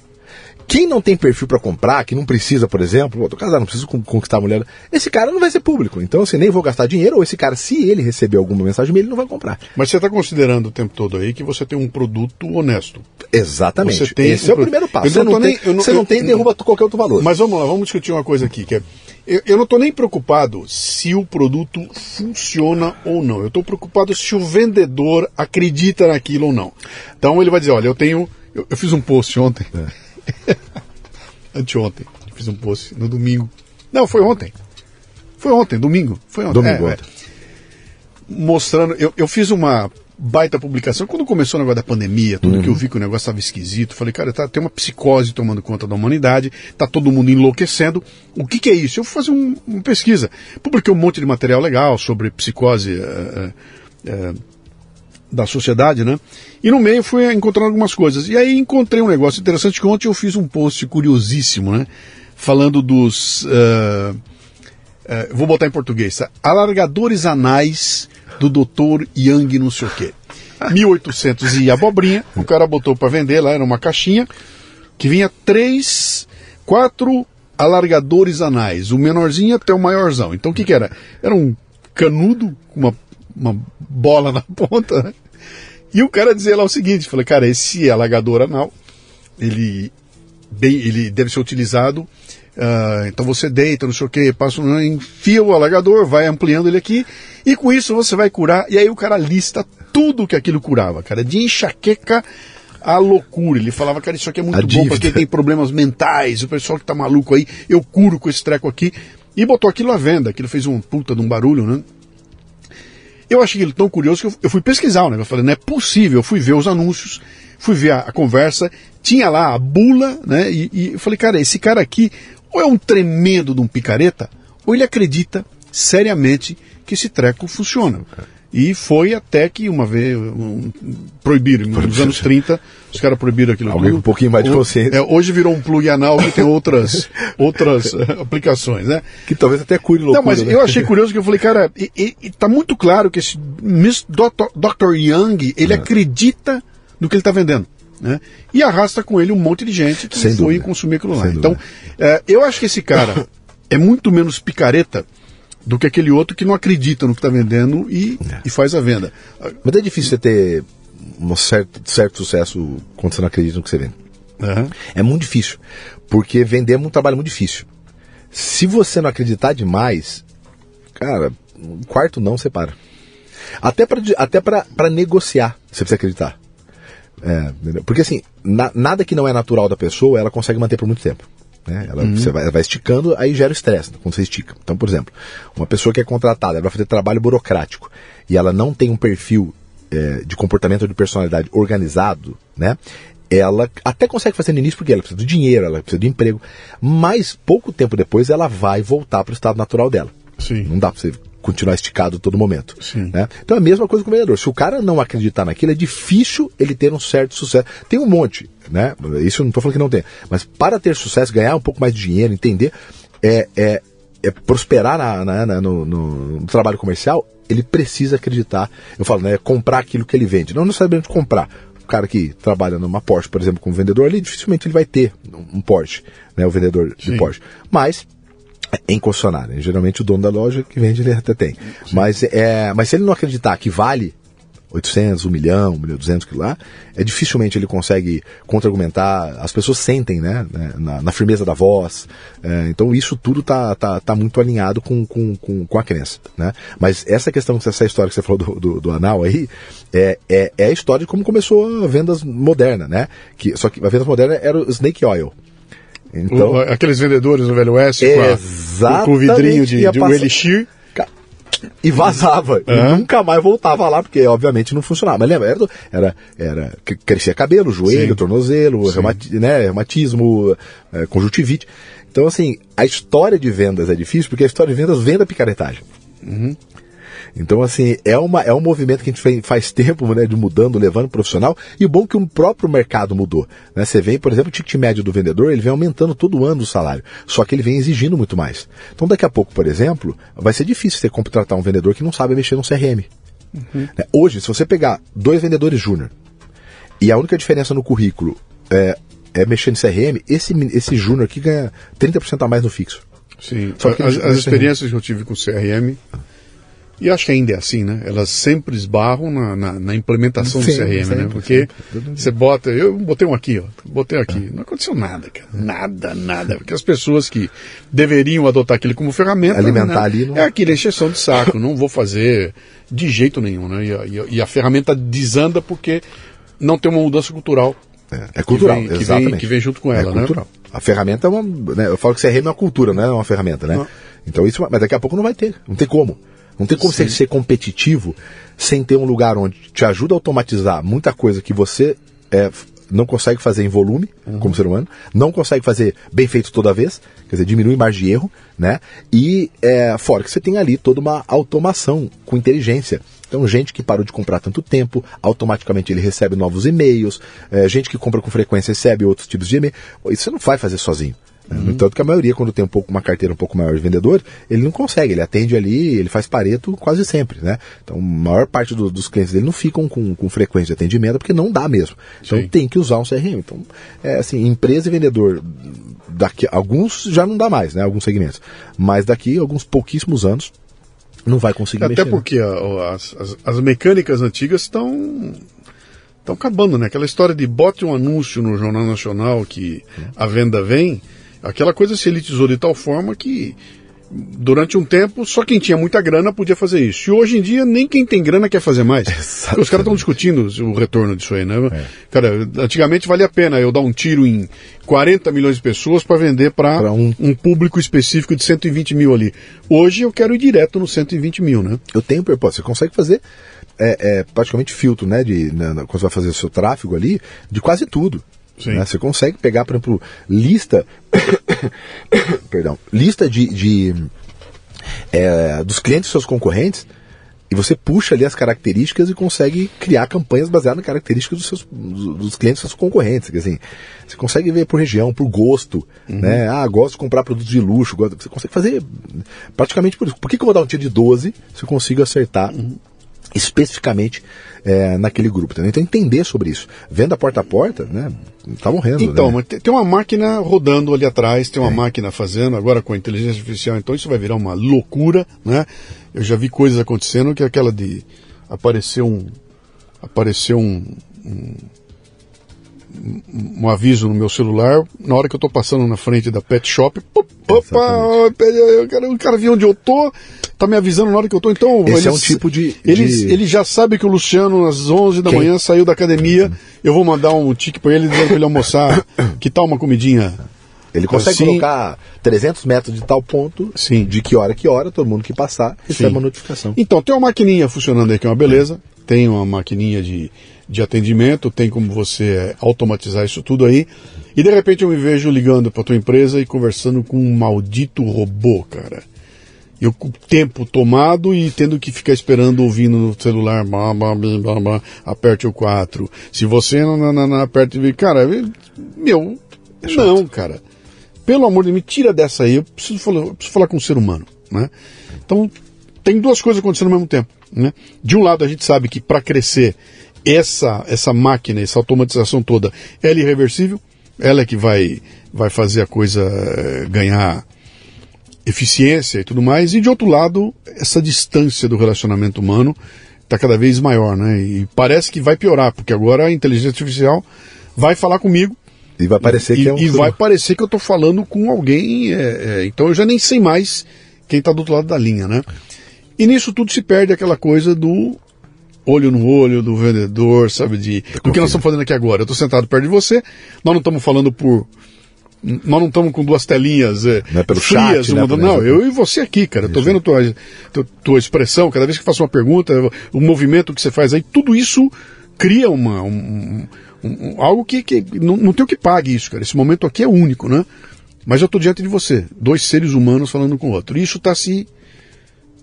Quem não tem perfil para comprar, que não precisa, por exemplo, tô casado, não preciso con- conquistar a mulher, esse cara não vai ser público. Então, assim, nem vou gastar dinheiro, ou esse cara, se ele receber alguma mensagem, ele não vai comprar. Mas você está considerando o tempo todo aí que você tem um produto honesto. Exatamente. Você tem Esse é o um pro- primeiro passo. Eu Você não não, tô tem, nem- eu não- você não eu- tem derruba qualquer outro valor. Mas vamos lá, vamos discutir uma coisa aqui, que é. Eu, eu não estou nem preocupado se o produto funciona ou não. Eu estou preocupado se o vendedor acredita naquilo ou não. Então ele vai dizer, olha, eu tenho. Eu, eu fiz um post ontem. Anteontem. Eu fiz um post no domingo. Não, foi ontem. Foi ontem, domingo. Foi ontem. Domingo, É, é ontem. mostrando. Eu, eu fiz uma baita publicação. Quando começou o negócio da pandemia, tudo que eu vi que o negócio estava esquisito, falei, cara, tá, tem uma psicose tomando conta da humanidade, tá todo mundo enlouquecendo. O que, que é isso? Eu fui fazer um- uma pesquisa. Publiquei um monte de material legal sobre psicose. eh, eh, da sociedade, né? E no meio fui encontrando algumas coisas. E aí encontrei um negócio interessante que ontem eu fiz um post curiosíssimo, né? Falando dos. Uh, uh, vou botar em português, tá? Alargadores anais do Dr. Yang não sei o quê. 1800 e abobrinha, o cara botou para vender lá, era uma caixinha, que vinha três, quatro alargadores anais, o menorzinho até o maiorzão. Então o que que era? Era um canudo com uma, uma bola na ponta, né? E o cara dizia lá o seguinte, falei, cara, esse alargador anal, ele, bem, ele deve ser utilizado Uh, então você deita, não sei o que, passa, enfia o alargador, vai ampliando ele aqui, e com isso você vai curar. E aí o cara lista tudo que aquilo curava, cara, de enxaqueca a loucura. Ele falava, cara, isso aqui é muito bom para quem tem problemas mentais, o pessoal que tá maluco aí, eu curo com esse treco aqui. E botou aquilo à venda, aquilo fez um puta de um barulho, né? Eu achei ele tão curioso que eu, eu fui pesquisar o negócio. Eu falei, não é possível. Eu fui ver os anúncios, fui ver a, a conversa, tinha lá a bula, né? E, e eu falei, cara, esse cara aqui, ou é um tremendo de um picareta, ou ele acredita seriamente que esse treco funciona. E foi até que uma vez um, proibiram, nos anos 30, os caras proibiram aquilo. Alguém com um pouquinho mais de consciência. É, hoje virou um plug anal que tem outras, outras uh, aplicações, né? Que talvez até cure loucura. Não, mas né? eu achei curioso que eu falei, cara, e, e, e tá muito claro que esse Dr. Dr. Young, ele ah. acredita no que ele está vendendo. Né? E arrasta com ele um monte de gente que Sem foi consumir aquilo lá. Sem então, é, eu acho que esse cara é muito menos picareta do que aquele outro que não acredita no que está vendendo e, é. e, faz a venda. Mas é difícil você ter um certo, certo sucesso quando você não acredita no que você vende. Uhum. É muito difícil, porque vender é um trabalho muito difícil. Se você não acreditar demais, cara, um quarto não separa. Até para até pra negociar, você precisa acreditar. É, porque assim, na, nada que não é natural da pessoa, ela consegue manter por muito tempo. Né? Ela, uhum. Você vai, vai, esticando, aí gera estresse quando você estica. Então, por exemplo, uma pessoa que é contratada, ela vai fazer trabalho burocrático e ela não tem um perfil é, de comportamento ou de personalidade organizado, né? Ela até consegue fazer no início porque ela precisa do dinheiro, ela precisa do emprego, mas pouco tempo depois ela vai voltar para o estado natural dela. Sim. Não dá para você continuar esticado todo momento. Né? Então é a mesma coisa com o vendedor. Se o cara não acreditar naquilo, é difícil ele ter um certo sucesso. Tem um monte, né? Isso eu não estou falando que não tem. Mas para ter sucesso, ganhar um pouco mais de dinheiro, entender, é, é, é prosperar na, na, na no, no, no, trabalho comercial, ele precisa acreditar. Eu falo, né? Comprar aquilo que ele vende. Não necessariamente comprar. O cara que trabalha numa Porsche, por exemplo, como vendedor ali, dificilmente ele vai ter um Porsche, né? O vendedor Sim. de Porsche. Mas em concessionária. Geralmente o dono da loja que vende ele até tem. Mas, é, mas se ele não acreditar que vale 800, 1 milhão, 1 milhão 200 que lá, é dificilmente ele consegue contra-argumentar. As pessoas sentem, né, né na, na firmeza da voz. É, então isso tudo tá, tá, tá muito alinhado com, com, com, com, a crença, né? Mas essa questão, essa história que você falou do, do, do anal aí, é, é, é, a história de como começou a vendas moderna, né? Que, só que a vendas moderna era o snake oil. Então, o, aqueles vendedores no Velho Oeste com, a, com o vidrinho de, de um elixir. E vazava. Uhum. E nunca mais voltava lá, porque obviamente não funcionava. Mas lembra, era, era, crescia cabelo, joelho, Sim. tornozelo, reumati, né, reumatismo, é, conjuntivite. Então, assim, a história de vendas é difícil, porque a história de vendas vem da picaretagem. Uhum. Então, assim, é, uma, é um movimento que a gente faz tempo, né, de mudando, levando profissional, e o bom é que o próprio mercado mudou. Né? Você vem, por exemplo, o ticket médio do vendedor, ele vem aumentando todo ano o salário, só que ele vem exigindo muito mais. Então, daqui a pouco, por exemplo, vai ser difícil você contratar um vendedor que não sabe mexer no CRM. Uhum. Né? Hoje, se você pegar dois vendedores júnior, e a única diferença no currículo é, é mexer no CRM, esse, esse júnior aqui ganha 30% a mais no fixo. Sim, as, as experiências que eu tive com o CRM e acho que ainda é assim, né? Elas sempre esbarram na, na, na implementação Sim, do CRM, né? sempre, né? Porque sempre. você bota, eu botei um aqui, ó, botei aqui, ah. não aconteceu nada, cara, nada, nada, porque as pessoas que deveriam adotar aquilo como ferramenta, alimentar né? ali, não... é aquilo, exceção de saco, não vou fazer de jeito nenhum, né? E a, e a ferramenta desanda porque não tem uma mudança cultural. É, é cultural, que vem, que exatamente. Vem, que vem junto com ela, é né? cultural. A ferramenta é uma, né, eu falo que CRM é uma cultura, não é uma ferramenta, né? Não. Então isso, mas daqui a pouco não vai ter, não tem como. Não tem como Sim. você ser competitivo sem ter um lugar onde te ajuda a automatizar muita coisa que você é, não consegue fazer em volume, uhum. como ser humano, não consegue fazer bem feito toda vez, quer dizer, diminui margem de erro, né? E é, fora que você tem ali toda uma automação com inteligência Então, gente que parou de comprar tanto tempo, automaticamente ele recebe novos e-mails, é, gente que compra com frequência recebe outros tipos de e-mail. Isso você não vai fazer sozinho. Né? Uhum. No entanto que a maioria, quando tem um pouco, uma carteira um pouco maior de vendedor, ele não consegue, ele atende ali, ele faz pareto quase sempre, né? Então, a maior parte do, dos clientes dele não ficam com, com frequência de atendimento porque não dá mesmo. Então, Sim. tem que usar um CRM. Então, é assim, empresa e vendedor, daqui alguns já não dá mais, né? Alguns segmentos. Mas daqui alguns pouquíssimos anos, não vai conseguir Até mexer, porque a, as, as, as, mecânicas antigas estão estão acabando, né? Aquela história de bote um anúncio no Jornal Nacional que a venda vem, aquela coisa se elitizou de tal forma que durante um tempo, só quem tinha muita grana podia fazer isso. E hoje em dia, nem quem tem grana quer fazer mais. Os caras estão discutindo o retorno disso aí, né? É. Cara, antigamente valia a pena eu dar um tiro em 40 milhões de pessoas para vender para um... um... público específico de 120 mil ali. Hoje eu quero ir direto no 120 mil, né? Eu tenho, pô, você consegue fazer é, é, praticamente filtro, né? De, na, quando você vai fazer o seu tráfego ali, de quase tudo. Né? Você consegue pegar, por exemplo, lista. perdão. Lista de. de é, dos clientes dos seus concorrentes. E você puxa ali as características e consegue criar campanhas baseadas nas características dos, seus, dos clientes seus concorrentes. Quer dizer, você consegue ver por região, por gosto. Uhum. Né? Ah, gosto de comprar produtos de luxo. Gosto, você consegue fazer praticamente por isso. Por que, que eu vou dar um tiro de 12 se eu consigo acertar uhum especificamente é, naquele grupo. Entendeu? Então entender sobre isso. Venda porta a porta, né? Tá morrendo. Então, né? tem uma máquina rodando ali atrás, tem uma é. máquina fazendo, agora com a inteligência artificial, então isso vai virar uma loucura, né? Eu já vi coisas acontecendo que é aquela de aparecer um. Aparecer um, um um aviso no meu celular, na hora que eu estou passando na frente da pet shop, opa, o cara, o cara viu onde eu tô, tá me avisando na hora que eu tô, então... Esse é um tipo de... Ele, de... ele já sabe que o Luciano, às 11 da Quem? manhã, saiu da academia, eu vou mandar um tique para ele, dizendo pra ele almoçar, que tal uma comidinha... Ele consegue assim, colocar 300 metros de tal ponto, sim. de que hora que hora, todo mundo que passar recebe sim. uma notificação. Então, tem uma maquininha funcionando aí que é uma beleza, tem uma maquininha de de atendimento, tem como você é, automatizar isso tudo aí. E de repente eu me vejo ligando para tua empresa e conversando com um maldito robô, cara. Eu com o tempo tomado e tendo que ficar esperando ouvindo no celular, blá, blá, blá, blá, aperte o 4. Se você não, não, não, não aperte, cara, meu, é não, cara. Pelo amor de Deus, me tira dessa aí. Eu preciso falar, eu preciso falar com um ser humano, né? Então, tem duas coisas acontecendo ao mesmo tempo, né? De um lado, a gente sabe que para crescer essa, essa máquina, essa automatização toda, ela é irreversível, ela é que vai, vai fazer a coisa eh, ganhar eficiência e tudo mais, e de outro lado, essa distância do relacionamento humano está cada vez maior, né? E parece que vai piorar, porque agora a inteligência artificial vai falar comigo. E vai parecer e, que é um. E vai parecer que eu estou falando com alguém, é, é, então eu já nem sei mais quem está do outro lado da linha, né? E nisso tudo se perde aquela coisa do olho no olho do vendedor, sabe? De, do que nós estamos fazendo aqui agora. Eu estou sentado perto de você, nós não estamos falando por. Nós não estamos com duas telinhas é, não é pelo frias, chat, uma, né, não, eu e você aqui, cara. Estou vendo tua, tua, tua, expressão, cada vez que faço uma pergunta, o movimento que você faz aí, tudo isso cria uma, um, um, algo que, que não, não tem o que pague isso, cara. Esse momento aqui é único, né? Mas eu estou diante de você, dois seres humanos falando com o outro. E isso está se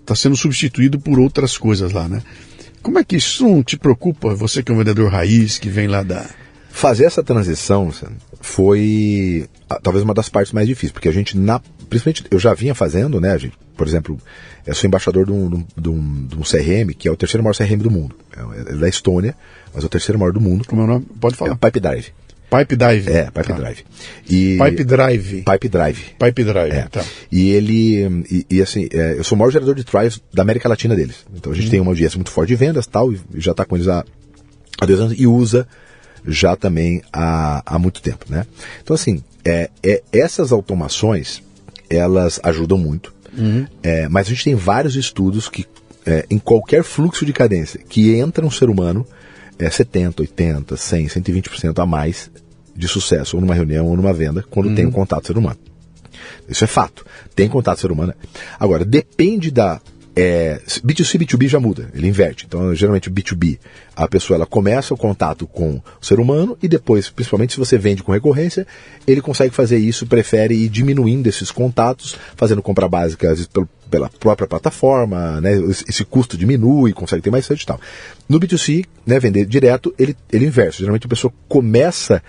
está sendo substituído por outras coisas lá, né? Como é que isso não te preocupa, você que é um vendedor raiz, que vem lá da. Fazer essa transição foi talvez uma das partes mais difíceis, porque a gente, na, principalmente, eu já vinha fazendo, né? Gente, por exemplo, eu sou embaixador de um, de, um, de um CRM, que é o terceiro maior CRM do mundo. É, é da Estônia, mas é o terceiro maior do mundo. Como é o nome? Pode falar. É o Pipe Drive. Pipe Drive. É, Pipe tá. Drive. E Pipe Drive. Pipe Drive. Pipe Drive, é. tá. E ele, e, e assim, é, eu sou o maior gerador de drives da América Latina deles. Então a gente uhum. tem uma audiência muito forte de vendas tal, e já está com eles há, há dois anos e usa já também há, há muito tempo, né? Então assim, é, é, essas automações, elas ajudam muito, uhum. é, mas a gente tem vários estudos que é, em qualquer fluxo de cadência que entra um ser humano, é 70, 80, 100, 120% a mais de sucesso, ou numa reunião, ou numa venda, quando uhum. tem um contato ser humano. Isso é fato. Tem contato ser humano. Agora, depende da é, B2C B2B já muda, ele inverte. Então, geralmente o B2B, a pessoa ela começa o contato com o ser humano e depois, principalmente se você vende com recorrência, ele consegue fazer isso, prefere ir diminuindo esses contatos, fazendo compra básica pela própria plataforma, né, esse custo diminui, consegue ter mais site e tal. No B2C, né, vender direto, ele, ele inverte. Geralmente a pessoa começa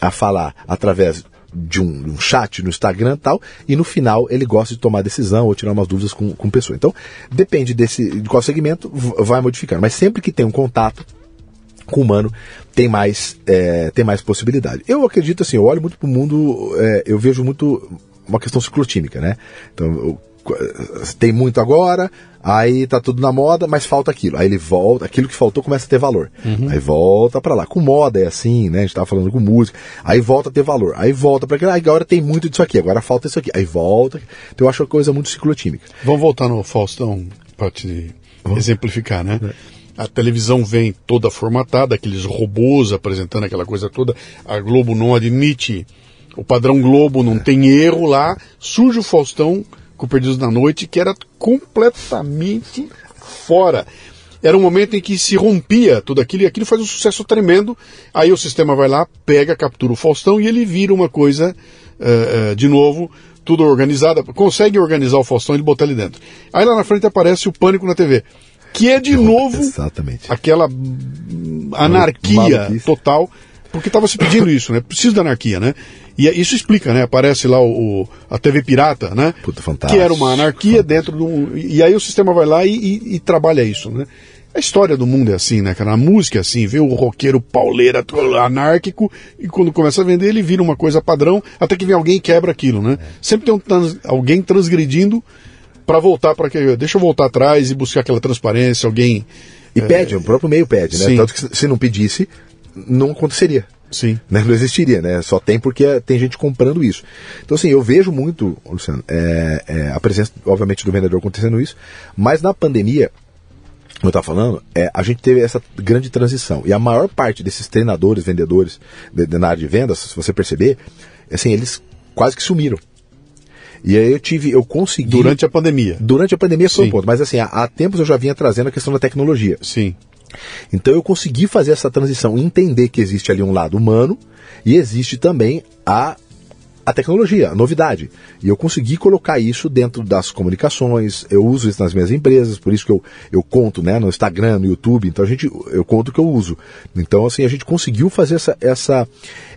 a falar através de um, um, chat no Instagram e tal, e no final ele gosta de tomar decisão ou tirar umas dúvidas com, com pessoa. Então, depende desse, de qual segmento, vai modificando. Mas sempre que tem um contato com o humano, tem mais, é, tem mais possibilidade. Eu acredito assim, eu olho muito para o mundo, é, eu vejo muito uma questão ciclotímica, né? Então, eu, tem muito agora, aí tá tudo na moda, mas falta aquilo. Aí ele volta, aquilo que faltou começa a ter valor. Uhum. Aí volta para lá. Com moda é assim, né? A gente tava falando com música. Aí volta a ter valor. Aí volta para aquilo. Aí agora tem muito disso aqui, agora falta isso aqui. Aí volta. Então eu acho uma coisa muito ciclotímica. Vamos voltar no Faustão para te uhum. exemplificar, né? É. A televisão vem toda formatada, aqueles robôs apresentando aquela coisa toda. A Globo não admite o padrão Globo, não é. tem erro lá. Surge o Faustão com Perdidos na Noite, que era completamente fora. Era um momento em que se rompia tudo aquilo e aquilo faz um sucesso tremendo. Aí o sistema vai lá, pega, captura o Faustão e ele vira uma coisa, uh, uh, de novo, tudo organizada. Consegue organizar o Faustão e botar ali dentro. Aí lá na frente aparece o Pânico na TV. Que é de novo Exatamente. aquela anarquia total porque estava se pedindo isso, né? Precisa da anarquia, né? E é, isso explica, né? Aparece lá o, o a TV Pirata, né? Puta, fantástico. Que era uma anarquia fantástico. dentro de um. E aí o sistema vai lá e, e, e, trabalha isso, né? A história do mundo é assim, né, cara? A música é assim, vê o roqueiro pauleira anárquico e quando começa a vender ele vira uma coisa padrão, até que vem alguém e quebra aquilo, né? É. Sempre tem um trans, alguém transgredindo para voltar para que deixa eu voltar atrás e buscar aquela transparência, alguém e é... pede, o próprio meio pede, né? Sim. Tanto que se não pedisse, não aconteceria. Sim. Né? Não existiria, né? Só tem porque tem gente comprando isso. Então, assim, eu vejo muito, Luciano, é, é, a presença, obviamente, do vendedor acontecendo isso, mas na pandemia, como eu estava falando, é, a gente teve essa grande transição. E a maior parte desses treinadores, vendedores de, de, na área de vendas, se você perceber, assim, eles quase que sumiram. E aí eu tive, eu consegui. Durante a pandemia. Durante a pandemia foi um ponto. Mas assim, há, há tempos eu já vinha trazendo a questão da tecnologia. Sim. Então eu consegui fazer essa transição, entender que existe ali um lado humano e existe também a a tecnologia, a novidade. E eu consegui colocar isso dentro das comunicações, eu uso isso nas minhas empresas, por isso que eu, eu conto né, no Instagram, no YouTube, então a gente, eu conto que eu uso. Então, assim, a gente conseguiu fazer essa, essa,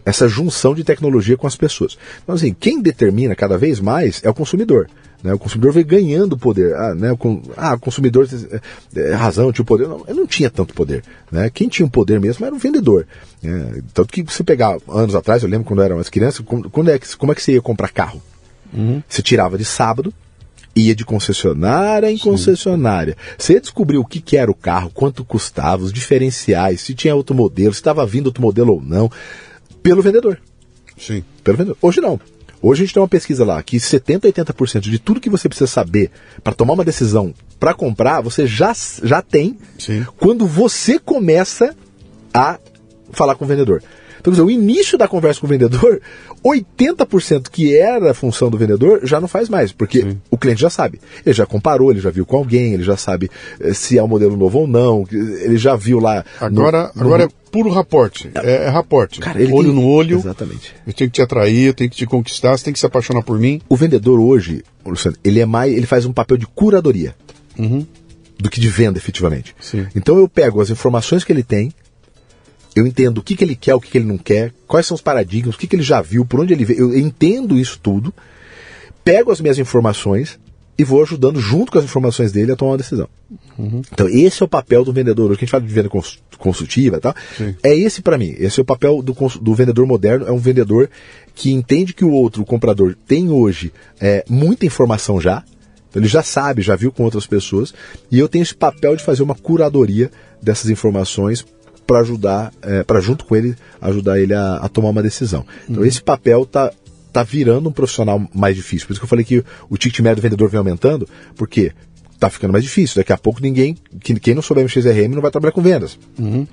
essa junção de tecnologia com as pessoas. Então, assim, quem determina cada vez mais é o consumidor. Né? O consumidor veio ganhando poder. Ah, né? o, ah, o consumidor é, é, razão, tinha o poder. Não, ele não tinha tanto poder. Né? Quem tinha o poder mesmo era o vendedor. Né? Tanto que você pegar anos atrás, eu lembro quando eu era mais criança, quando é que, como é que você ia comprar carro? Uhum. Você tirava de sábado, ia de concessionária em Sim. concessionária. Você descobriu o que, que era o carro, quanto custava, os diferenciais, se tinha outro modelo, se estava vindo outro modelo ou não, pelo vendedor. Sim. Pelo vendedor. Hoje não. Hoje a gente tem uma pesquisa lá que 70, 80% de tudo que você precisa saber para tomar uma decisão para comprar, você já, já tem Sim. quando você começa a falar com o vendedor. Então, dizer, o início da conversa com o vendedor, 80% que era a função do vendedor já não faz mais, porque Sim. o cliente já sabe. Ele já comparou, ele já viu com alguém, ele já sabe eh, se é um modelo novo ou não, ele já viu lá. Agora, no, agora no... é puro raporte. É, é raporte. Cara, olho tem... no olho. Exatamente. Eu tenho que te atrair, eu tenho que te conquistar, você tem que se apaixonar por mim. O vendedor hoje, Luciano, ele é mais. ele faz um papel de curadoria. Uhum. Do que de venda, efetivamente. Sim. Então eu pego as informações que ele tem, eu entendo o que, que ele quer, o que, que ele não quer, quais são os paradigmas, o que, que ele já viu, por onde ele vê. Eu entendo isso tudo, pego as minhas informações e vou ajudando, junto com as informações dele, a tomar uma decisão. Uhum. Então, esse é o papel do vendedor. Hoje que a gente fala de venda consultiva e tal, Sim. é esse para mim. Esse é o papel do, do, vendedor moderno. É um vendedor que entende que o outro, o comprador, tem hoje é, muita informação já. Então, ele já sabe, já viu com outras pessoas. E eu tenho esse papel de fazer uma curadoria dessas informações para ajudar, é, para junto com ele, ajudar ele a, a tomar uma decisão. Então, uhum. esse papel tá tá virando um profissional mais difícil. Por isso que eu falei que o ticket médio do vendedor vem aumentando, porque tá ficando mais difícil. Daqui a pouco ninguém, quem não souber mexer XRM não vai trabalhar com vendas. Uhum.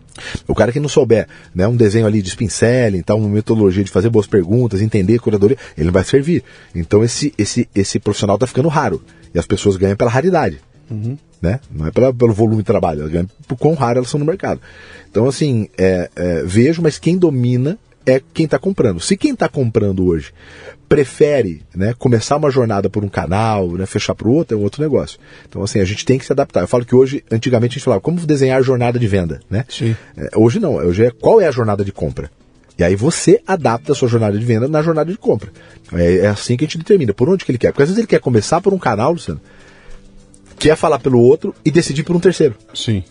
O cara que não souber, né, um desenho ali de spincelling, então uma metodologia de fazer boas perguntas, entender curadoria, ele não vai servir. Então esse esse esse profissional tá ficando raro e as pessoas ganham pela raridade. Uhum. Né? Não é pela, pelo volume de trabalho, ela ganha por quão raro elas são no mercado. Então, assim, é, é, vejo, mas quem domina é quem está comprando. Se quem está comprando hoje prefere né, começar uma jornada por um canal, né, fechar para o outro, é um outro negócio. Então, assim, a gente tem que se adaptar. Eu falo que hoje, antigamente, a gente falava como desenhar a jornada de venda. Né? É, hoje não, hoje é qual é a jornada de compra. E aí você adapta a sua jornada de venda na jornada de compra. É, é, assim que a gente determina, por onde que ele quer. Porque às vezes ele quer começar por um canal, Luciano, quer falar pelo outro e decidir por um terceiro. Sim.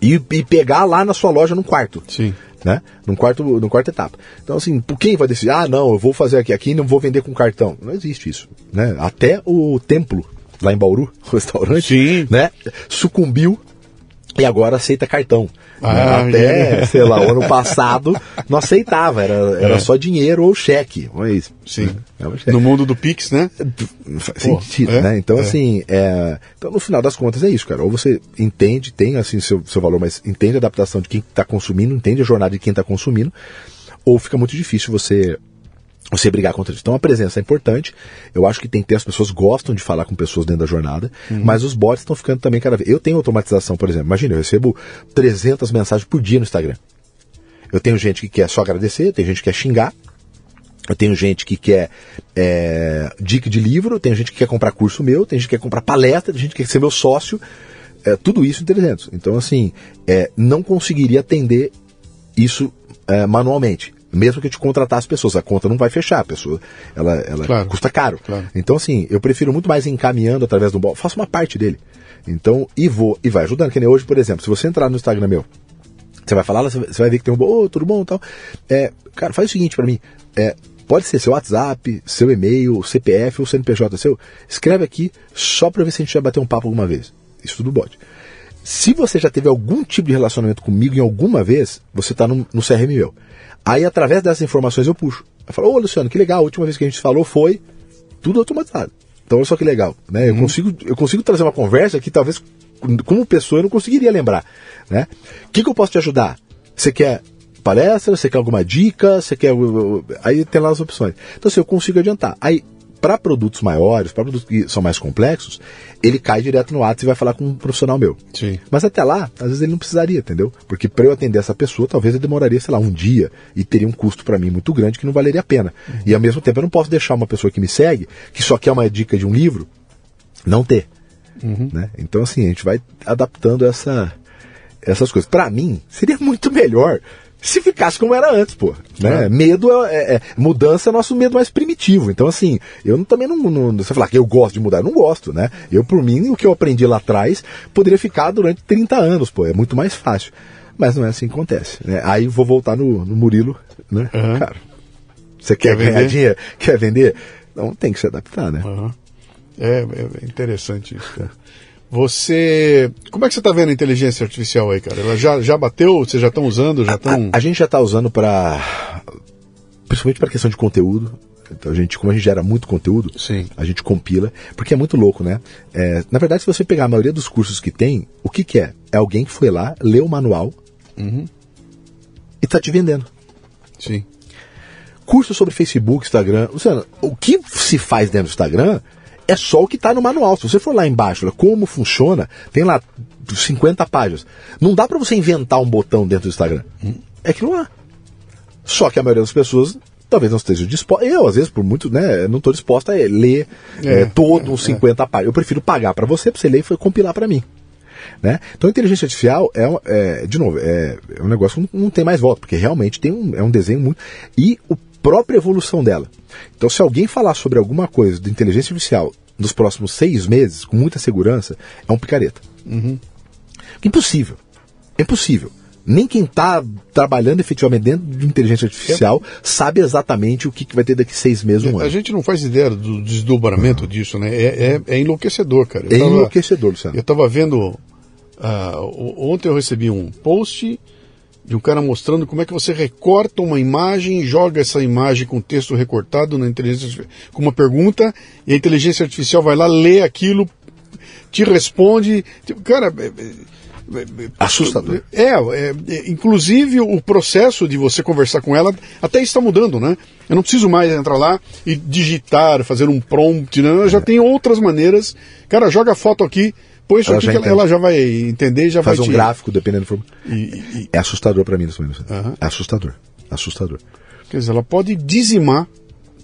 E, e pegar lá na sua loja num quarto. Sim né? Num quarto, num quarto etapa. Então, assim, por quem vai decidir? Ah, não, eu vou fazer aqui, aqui não vou vender com cartão. Não existe isso, né? Até o templo, lá em Bauru, o restaurante, Sim. né? Sucumbiu e agora aceita cartão. Ah, Até, é. sei lá, o ano passado não aceitava, era, era é. só dinheiro ou cheque. Mas, Sim. É no mundo do Pix, né? Faz sentido, é, né? Então, é. assim, é, então, no final das contas é isso, cara. Ou você entende, tem assim seu, seu valor, mas entende a adaptação de quem está consumindo, entende a jornada de quem está consumindo, ou fica muito difícil você você brigar contra isso. Então a presença é importante. Eu acho que tem que ter, as pessoas gostam de falar com pessoas dentro da jornada, uhum. mas os bots estão ficando também cada vez. Eu tenho automatização, por exemplo. Imagina, eu recebo 300 mensagens por dia no Instagram. Eu tenho gente que quer só agradecer, tem gente que quer xingar, eu tenho gente que quer é, dica de livro, tem gente que quer comprar curso meu, tem gente que quer comprar palestra, tem gente que quer ser meu sócio. É, tudo isso em 300. Então, assim, é, não conseguiria atender isso é, manualmente mesmo que eu te contratar as pessoas, a conta não vai fechar, a pessoa, ela, ela claro, custa caro. Claro. Então, assim, eu prefiro muito mais encaminhando através do bot, faço uma parte dele. Então, e vou, e vai ajudando, que nem hoje, por exemplo, se você entrar no Instagram meu, você vai falar, você vai ver que tem um, oh, tudo bom e tal. É, cara, faz o seguinte para mim, é, pode ser seu WhatsApp, seu e-mail, CPF ou CNPJ seu, escreve aqui só para ver se a gente vai bater um papo alguma vez. Isso tudo bot. Se você já teve algum tipo de relacionamento comigo em alguma vez, você está no, no CRM meu. Aí, através dessas informações, eu puxo. Eu falo, ô Luciano, que legal, a última vez que a gente falou foi tudo automatizado. Então, olha só que legal. Né? Eu, uhum. consigo, eu consigo trazer uma conversa que talvez, como pessoa, eu não conseguiria lembrar. Né? O que, que eu posso te ajudar? Você quer palestra? Você quer alguma dica? Você quer. Aí tem lá as opções. Então, assim, eu consigo adiantar. Aí, para produtos maiores, para produtos que são mais complexos, ele cai direto no WhatsApp e vai falar com um profissional meu. Sim. Mas até lá, às vezes ele não precisaria, entendeu? Porque para eu atender essa pessoa, talvez eu demoraria, sei lá, um dia e teria um custo para mim muito grande que não valeria a pena. Uhum. E ao mesmo tempo eu não posso deixar uma pessoa que me segue, que só quer uma dica de um livro, não ter. Uhum. Né? Então, assim, a gente vai adaptando essa, essas coisas. Para mim, seria muito melhor se ficasse como era antes, pô. Né? É. Medo é, é, é, Mudança é nosso medo mais primitivo. Então, assim, eu também não, não. Você falar que eu gosto de mudar, eu não gosto, né? Eu, por mim, o que eu aprendi lá atrás poderia ficar durante 30 anos, pô. É muito mais fácil. Mas não é assim que acontece. Né? Aí vou voltar no, no Murilo, né? Uhum. Cara, você quer, quer ganhar vender? dinheiro? Quer vender? Não tem que se adaptar, né? Uhum. É, é interessante isso, cara. Você. Como é que você está vendo a inteligência artificial aí, cara? Ela já, já bateu? Vocês já estão usando? Já tão... a, a, gente já está usando para. Principalmente para questão de conteúdo. Então a gente, como a gente gera muito conteúdo, Sim. a gente compila, porque é muito louco, né? É, na verdade, se você pegar a maioria dos cursos que tem, o que, que é? É alguém que foi lá, leu o manual uhum. e está te vendendo. Sim. Curso sobre Facebook, Instagram. Luciano, o que se faz dentro do Instagram é só o que está no manual. Se você for lá embaixo, como funciona, tem lá 50 páginas. Não dá para você inventar um botão dentro do Instagram. É que não há. Só que a maioria das pessoas talvez não esteja disposta. Eu, às vezes, por muito, né, não estou disposta a ler é, é, todos os 50 é. páginas. Eu prefiro pagar para você, para você ler e compilar para mim. Né? Então a inteligência artificial é, é de novo, é, é, um negócio que não, não, tem mais volta, porque realmente tem um, é um desenho muito. E o própria evolução dela. Então, se alguém falar sobre alguma coisa de inteligência artificial nos próximos seis meses, com muita segurança, é um picareta. Uhum. Impossível. É impossível. Nem quem está trabalhando efetivamente dentro de inteligência artificial é. sabe exatamente o que, que vai ter daqui seis meses, um é, ano. A gente não faz ideia do desdobramento uhum. disso, né? É, é, é, enlouquecedor, cara. Eu é tava, enlouquecedor, Luciano. Eu estava vendo. Uh, ontem eu recebi um post de um cara mostrando como é que você recorta uma imagem e joga essa imagem com texto recortado na inteligência com uma pergunta e a inteligência artificial vai lá lê aquilo, te responde, tipo, cara, é, é, é, assustador. É, é, é, inclusive o processo de você conversar com ela até está mudando, né? Eu não preciso mais entrar lá e digitar, fazer um prompt, né? Eu já é. tem outras maneiras. Cara, joga a foto aqui, isso Ela já que ela, já vai entender e já Faz vai um te... gráfico, dependendo do formato. E- É assustador pra mim nesse momento. Aham. É assustador. Assustador. quer dizer, ela pode dizimar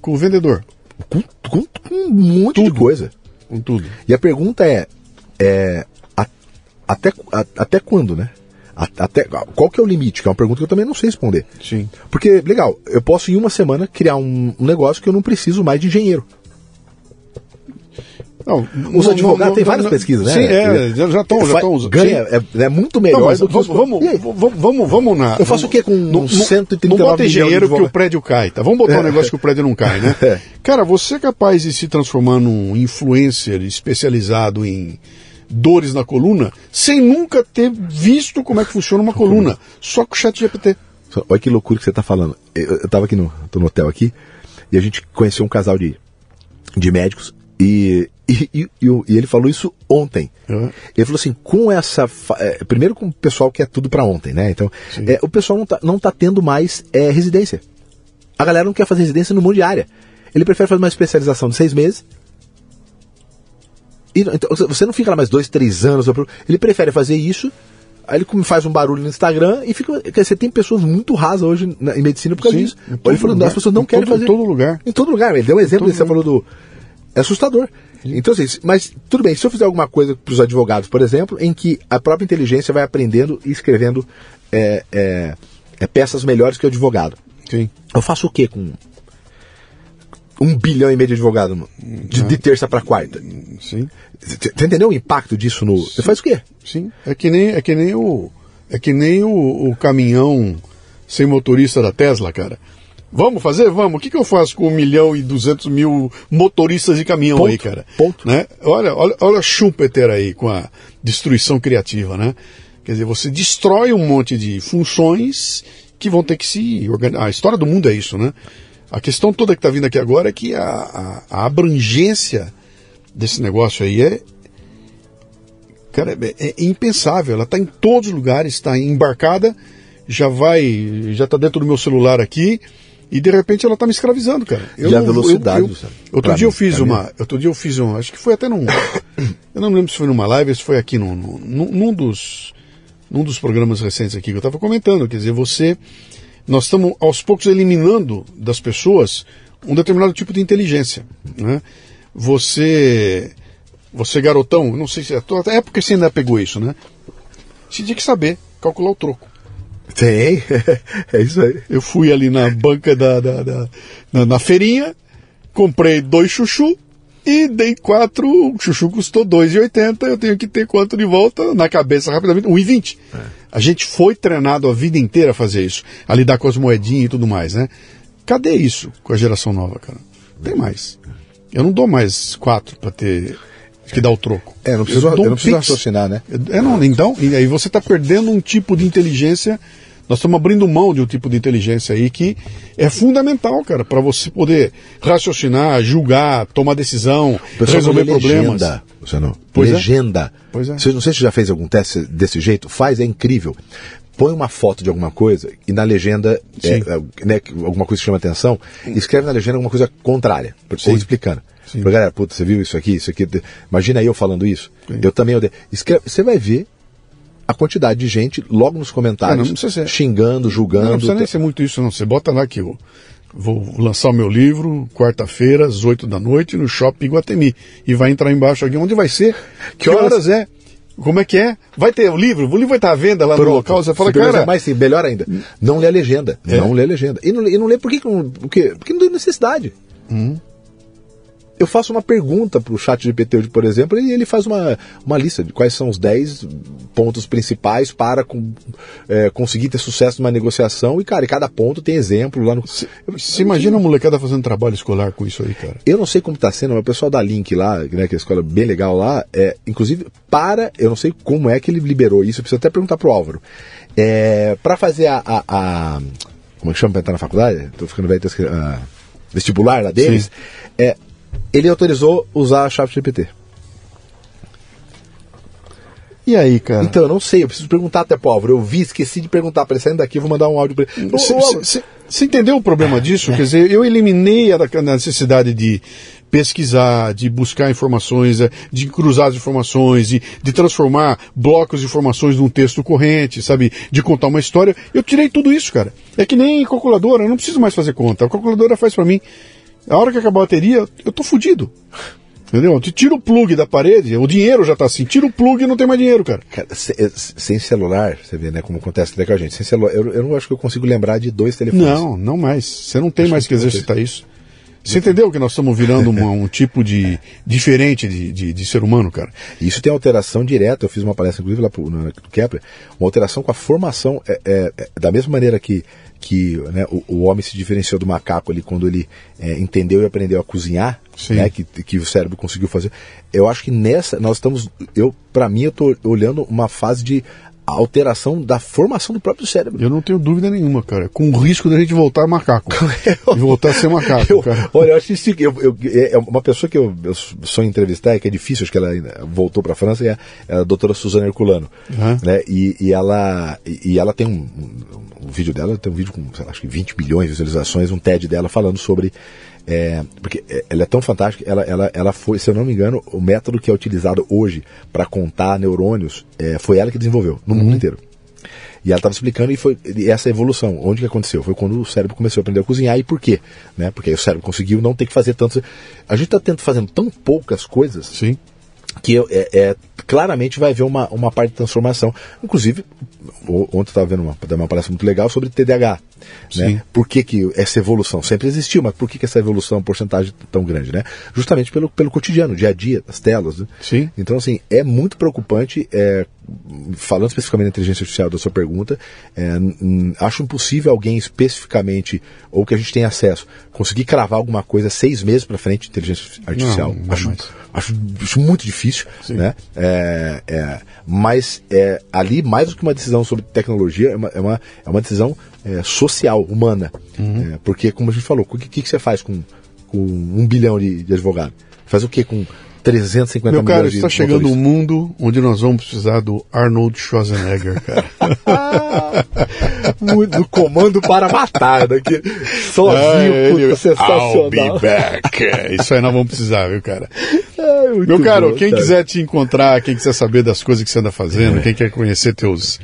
com o vendedor, Com, com- com um monte de coisa. com tudo. E a pergunta é, é, a- até, a- até quando, né? A- Até, qual que é o limite? Que é uma pergunta que eu também não sei responder. Sim. Porque, legal, eu posso em uma semana criar um, um negócio que eu não preciso mais de engenheiro. Não, Os não- advogados não- têm várias pesquisas, né? Sim, é, já estão já usando. Ganha, é, é muito melhor Não, mas do que vamos, os... vamos, vamos, vamos, vamos na. Eu faço o quê com não, 139 Não bota engenheiro que o prédio cai, tá? Vamos botar um É. negócio que o prédio não cai, né? É. Cara, você é capaz de se transformar num influencer especializado em dores na coluna sem nunca ter visto como é que funciona uma coluna, só com o chat GPT. Olha que loucura que você está falando. Eu, eu tava aqui no, no hotel aqui e a gente conheceu um casal de, de médicos e, e, e, e ele falou isso ontem. Uhum. Ele falou assim, com essa. é, primeiro com o pessoal que é tudo para ontem, né? Então, é, o pessoal não tá, não tá tendo mais é, residência. A galera não quer fazer residência no mundo de área. Ele prefere fazer uma especialização de seis meses. E, então, você não fica lá mais dois, três anos. Ele prefere fazer isso. Aí ele faz um barulho no Instagram e fica. Você tem pessoas muito rasas hoje na- em medicina por causa Sim, disso. Ele falou, lugar. as pessoas não Em querem todo- fazer. em todo lugar. Em todo lugar. Ele deu um exemplo, você falou do. É assustador. Então, assim, mas tudo bem, se eu fizer alguma coisa para os advogados, por exemplo, em que a própria inteligência vai aprendendo e escrevendo é, é, é, peças melhores que o advogado. Sim. Eu faço o quê com um bilhão e meio de advogado mano? de, de terça para quarta? Sim. Você entendeu o impacto disso no. Você faz o quê? Sim. É que nem, é que nem o. É que nem o, o caminhão sem motorista da Tesla, cara. Vamos fazer? Vamos. O que, que eu faço com um milhão e duzentos mil motoristas de caminhão Ponto. aí, cara? Ponto. Né? Olha, olha, olha Schumpeter aí com a destruição criativa, né? Quer dizer, você destrói um monte de funções que vão ter que se organizar. A história do mundo é isso, né? A questão toda que está vindo aqui agora é que a, a, a abrangência desse negócio aí é, Cara, é, é impensável. Ela está em todos os lugares, está embarcada, já vai, já está dentro do meu celular aqui e de repente ela está me escravizando, cara. E a velocidade, eu- eu- outro dia eu mim, fiz pra mim. uma, outro dia eu fiz um, acho que foi até num, eu não me lembro se foi numa live, se foi aqui num, num, num dos, num dos programas recentes aqui que eu estava comentando. Quer dizer, você, nós estamos aos poucos eliminando das pessoas um determinado tipo de inteligência, né? Você você garotão, não sei se é tua época você ainda pegou isso, né? Você tinha que saber calcular o troco. Tem. é isso aí. Eu fui ali na banca da, da, da- na, na feirinha, comprei dois chuchu e dei quatro. O chuchu custou 2,80. Eu tenho que ter quanto de volta na cabeça rapidamente? 1,20. A gente foi treinado a vida inteira a fazer isso, a lidar com as moedinhas e tudo mais, né? Cadê isso com a geração nova, cara? Tem mais. Eu não dou mais quatro para ter que dar o troco. É, não preciso, eu, um não preciso pix. raciocinar, né? É, não, então, e aí você está perdendo um tipo de inteligência. Nós estamos abrindo mão de um tipo de inteligência aí que é fundamental, cara, para você poder raciocinar, julgar, tomar decisão, resolver não problemas. Legenda, Luciano. Pois é. legenda. Pois é. Você, não sei se já fez algum teste desse jeito. Faz, é incrível. Põe uma foto de alguma coisa e na legenda, é, é, né, alguma coisa que chama atenção, escreve na legenda alguma coisa contrária, ou explicando. Sim. Pra galera, puta, você viu isso aqui, isso aqui. Imagina eu falando isso. Sim. Eu também odeio. Escreve, você vai ver a quantidade de gente logo nos comentários não ser- xingando, Não, julgando. não precisa nem ser muito isso, não. Você bota lá que eu vou lançar o meu livro quarta-feira, às 8 da noite, no Shopping Iguatemi. E vai entrar embaixo aqui. Onde vai ser? Que horas é? Como é que é? Vai ter o livro? O livro vai estar à venda lá no Pronto. local. Você fala, cara. mais sim, melhor ainda. Não lê a legenda. É. Não lê a legenda. E não, lê- e não lê por que, que não. Por quê? Porque não tem necessidade. Hum. Eu faço uma pergunta para o chat GPT, por exemplo, e ele faz uma, uma lista de quais são os 10 pontos principais para com- é, conseguir ter sucesso numa negociação. E, cara, e cada ponto tem exemplo lá no. Você imagina a molecada fazendo trabalho escolar com isso aí, cara? Eu não sei como está sendo, mas o pessoal da Link lá, né, que é a escola bem legal lá, é, inclusive para, eu não sei como é que ele liberou isso, eu preciso até perguntar pro Álvaro. É, para fazer a, a, a- Como é que chama para entrar na faculdade? Tô ficando velho, tô escrevendo, a vestibular lá deles. Sim. É, ele autorizou usar a chave GPT. E aí, cara? Então, eu não sei, eu preciso perguntar até Álvaro. Eu vi, esqueci de perguntar para ele, saindo daqui, eu vou mandar um áudio para ele. Você entendeu o problema disso? Quer dizer, eu eliminei a, da- a necessidade de pesquisar, de buscar informações, é, de cruzar as informações, de, de transformar blocos de informações num texto corrente, sabe? De contar uma história. Eu tirei tudo isso, cara. É que nem calculadora, eu não preciso mais fazer conta. A calculadora faz para mim. A hora que acabar a bateria, eu tô fudido. Entendeu? Tu tira o plug da parede, o dinheiro já tá assim. Tira o plug e não tem mais dinheiro, cara. cara eh, sem celular, você vê, né, como acontece até com a gente. Sem celular, eu, eu não acho que eu consigo lembrar de dois telefones. Não, não mais. Você não tem acho mais que, que exercitar isso. Você entendeu que nós estamos virando uma, um tipo de diferente de, de, de, ser humano, cara? Isso tem alteração direta. Eu fiz uma palestra, inclusive, lá pro, no, Kepler, uma alteração com a formação. É, é, é, da mesma maneira que, que né, o, o, homem se diferenciou do macaco ali quando ele é, entendeu e aprendeu a cozinhar, né, que, que o cérebro conseguiu fazer. Eu acho que nessa nós estamos. Eu, para mim, eu estou olhando uma fase de a alteração da formação do próprio cérebro. Eu não tenho dúvida nenhuma, cara. Com o risco da gente voltar macaco. e voltar a ser macaco, eu, cara. Olha, eu acho isso. Eu, eu, é uma pessoa que eu, eu sou entrevistar, que é difícil, acho que ela voltou para a França, é, é a doutora Suzana Herculano. Uhum. Né? E, e, ela, e, ela tem um, um, um, vídeo dela, tem um vídeo com, lá, acho que 20 milhões de visualizações, um TED dela falando sobre é, porque é, ela é tão fantástica, ela, ela, ela foi, se eu não me engano, o método que é utilizado hoje para contar neurônios é, foi ela que desenvolveu no uhum. mundo inteiro. E ela estava explicando e foi e essa evolução, onde que aconteceu? Foi quando o cérebro começou a aprender a cozinhar e por quê? Né? Porque aí o cérebro conseguiu não ter que fazer tanto. A gente está fazendo tão poucas coisas Sim. que é, é, claramente vai haver uma, uma parte de transformação. Inclusive, ontem estava vendo uma, uma palestra muito legal sobre TDAH. Né? Por que, que essa evolução sempre existiu, mas por que, que essa evolução porcentagem tão grande? Né? Justamente pelo, pelo cotidiano, dia a dia, das telas. Né? Sim. Então, assim, é muito preocupante, é, falando especificamente da inteligência artificial da sua pergunta, é, acho impossível alguém especificamente, ou que a gente tenha acesso, conseguir cravar alguma coisa seis meses para frente de inteligência artificial. Não, não acho, acho, acho, muito difícil. Né? É, é, mas é, ali, mais do que uma decisão sobre tecnologia, é uma, é uma, é uma decisão é, social, humana. Uhum. É, porque, como a gente falou, o que, que, você faz com, com um bilhão de, de advogados? Faz o que com 350 Meu cara, está chegando um mundo onde nós vamos precisar do Arnold Schwarzenegger, cara. do comando para matar, daqui, sozinho, é, puta, ele, sensacional. I'll be back. É, isso aí nós vamos precisar, viu, cara? É, Meu caro, bom, quem quiser te encontrar, quem quiser saber das coisas que você anda fazendo, é. quem quer conhecer teus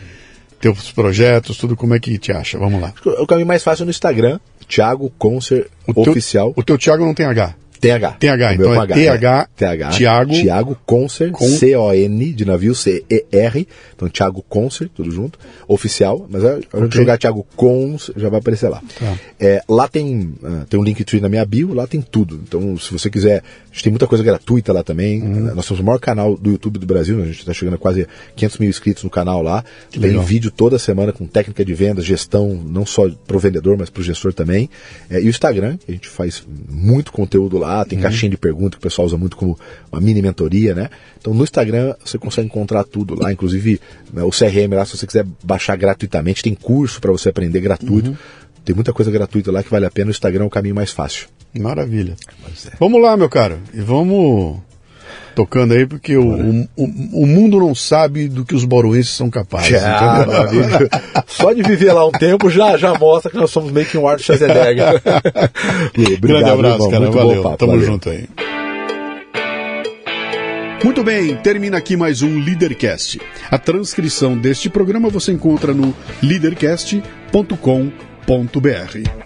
teus projetos, tudo, como é que te acha? Vamos lá. O caminho mais fácil é no Instagram, Thiago Concer o Oficial. Teu, o teu Thiago não tem H. TH. TH, então é TH, TH, Thiago, Thiago Concer. C-O-N, de navio, C-E-R, então Thiago Concer, tudo junto, oficial, mas a gente jogar Thiago Concer, já vai aparecer lá. Tá. É, lá tem, uh, tem um Linktree na minha bio, lá tem tudo, então se você quiser, a gente tem muita coisa gratuita lá também, uhum. nós somos o maior canal do YouTube do Brasil, a gente está chegando a quase 500 mil inscritos no canal lá, tem vídeo toda semana com técnica de venda, gestão, não só para o vendedor, mas para o gestor também, é, e o Instagram, que a gente faz muito conteúdo lá, tem uhum. caixinha de perguntas que o pessoal usa muito como uma mini mentoria, né? Então no Instagram você consegue encontrar tudo lá, inclusive né, o CRM lá, se você quiser baixar gratuitamente, tem curso para você aprender gratuito. Uhum. Tem muita coisa gratuita lá que vale a pena, o Instagram é o caminho mais fácil. Maravilha. É. Vamos lá, meu caro, e vamos tocando aí, porque o, o, o, mundo não sabe do que os boruenses são capazes. Já, Só de viver lá um tempo já, já mostra que nós somos meio que um Art Schwarzenegger. Grande abraço, irmão. cara. Muito valeu. Papo, Tamo valeu. junto aí. Muito bem, termina aqui mais um Leadercast. A transcrição deste programa você encontra no leadercast.com.br.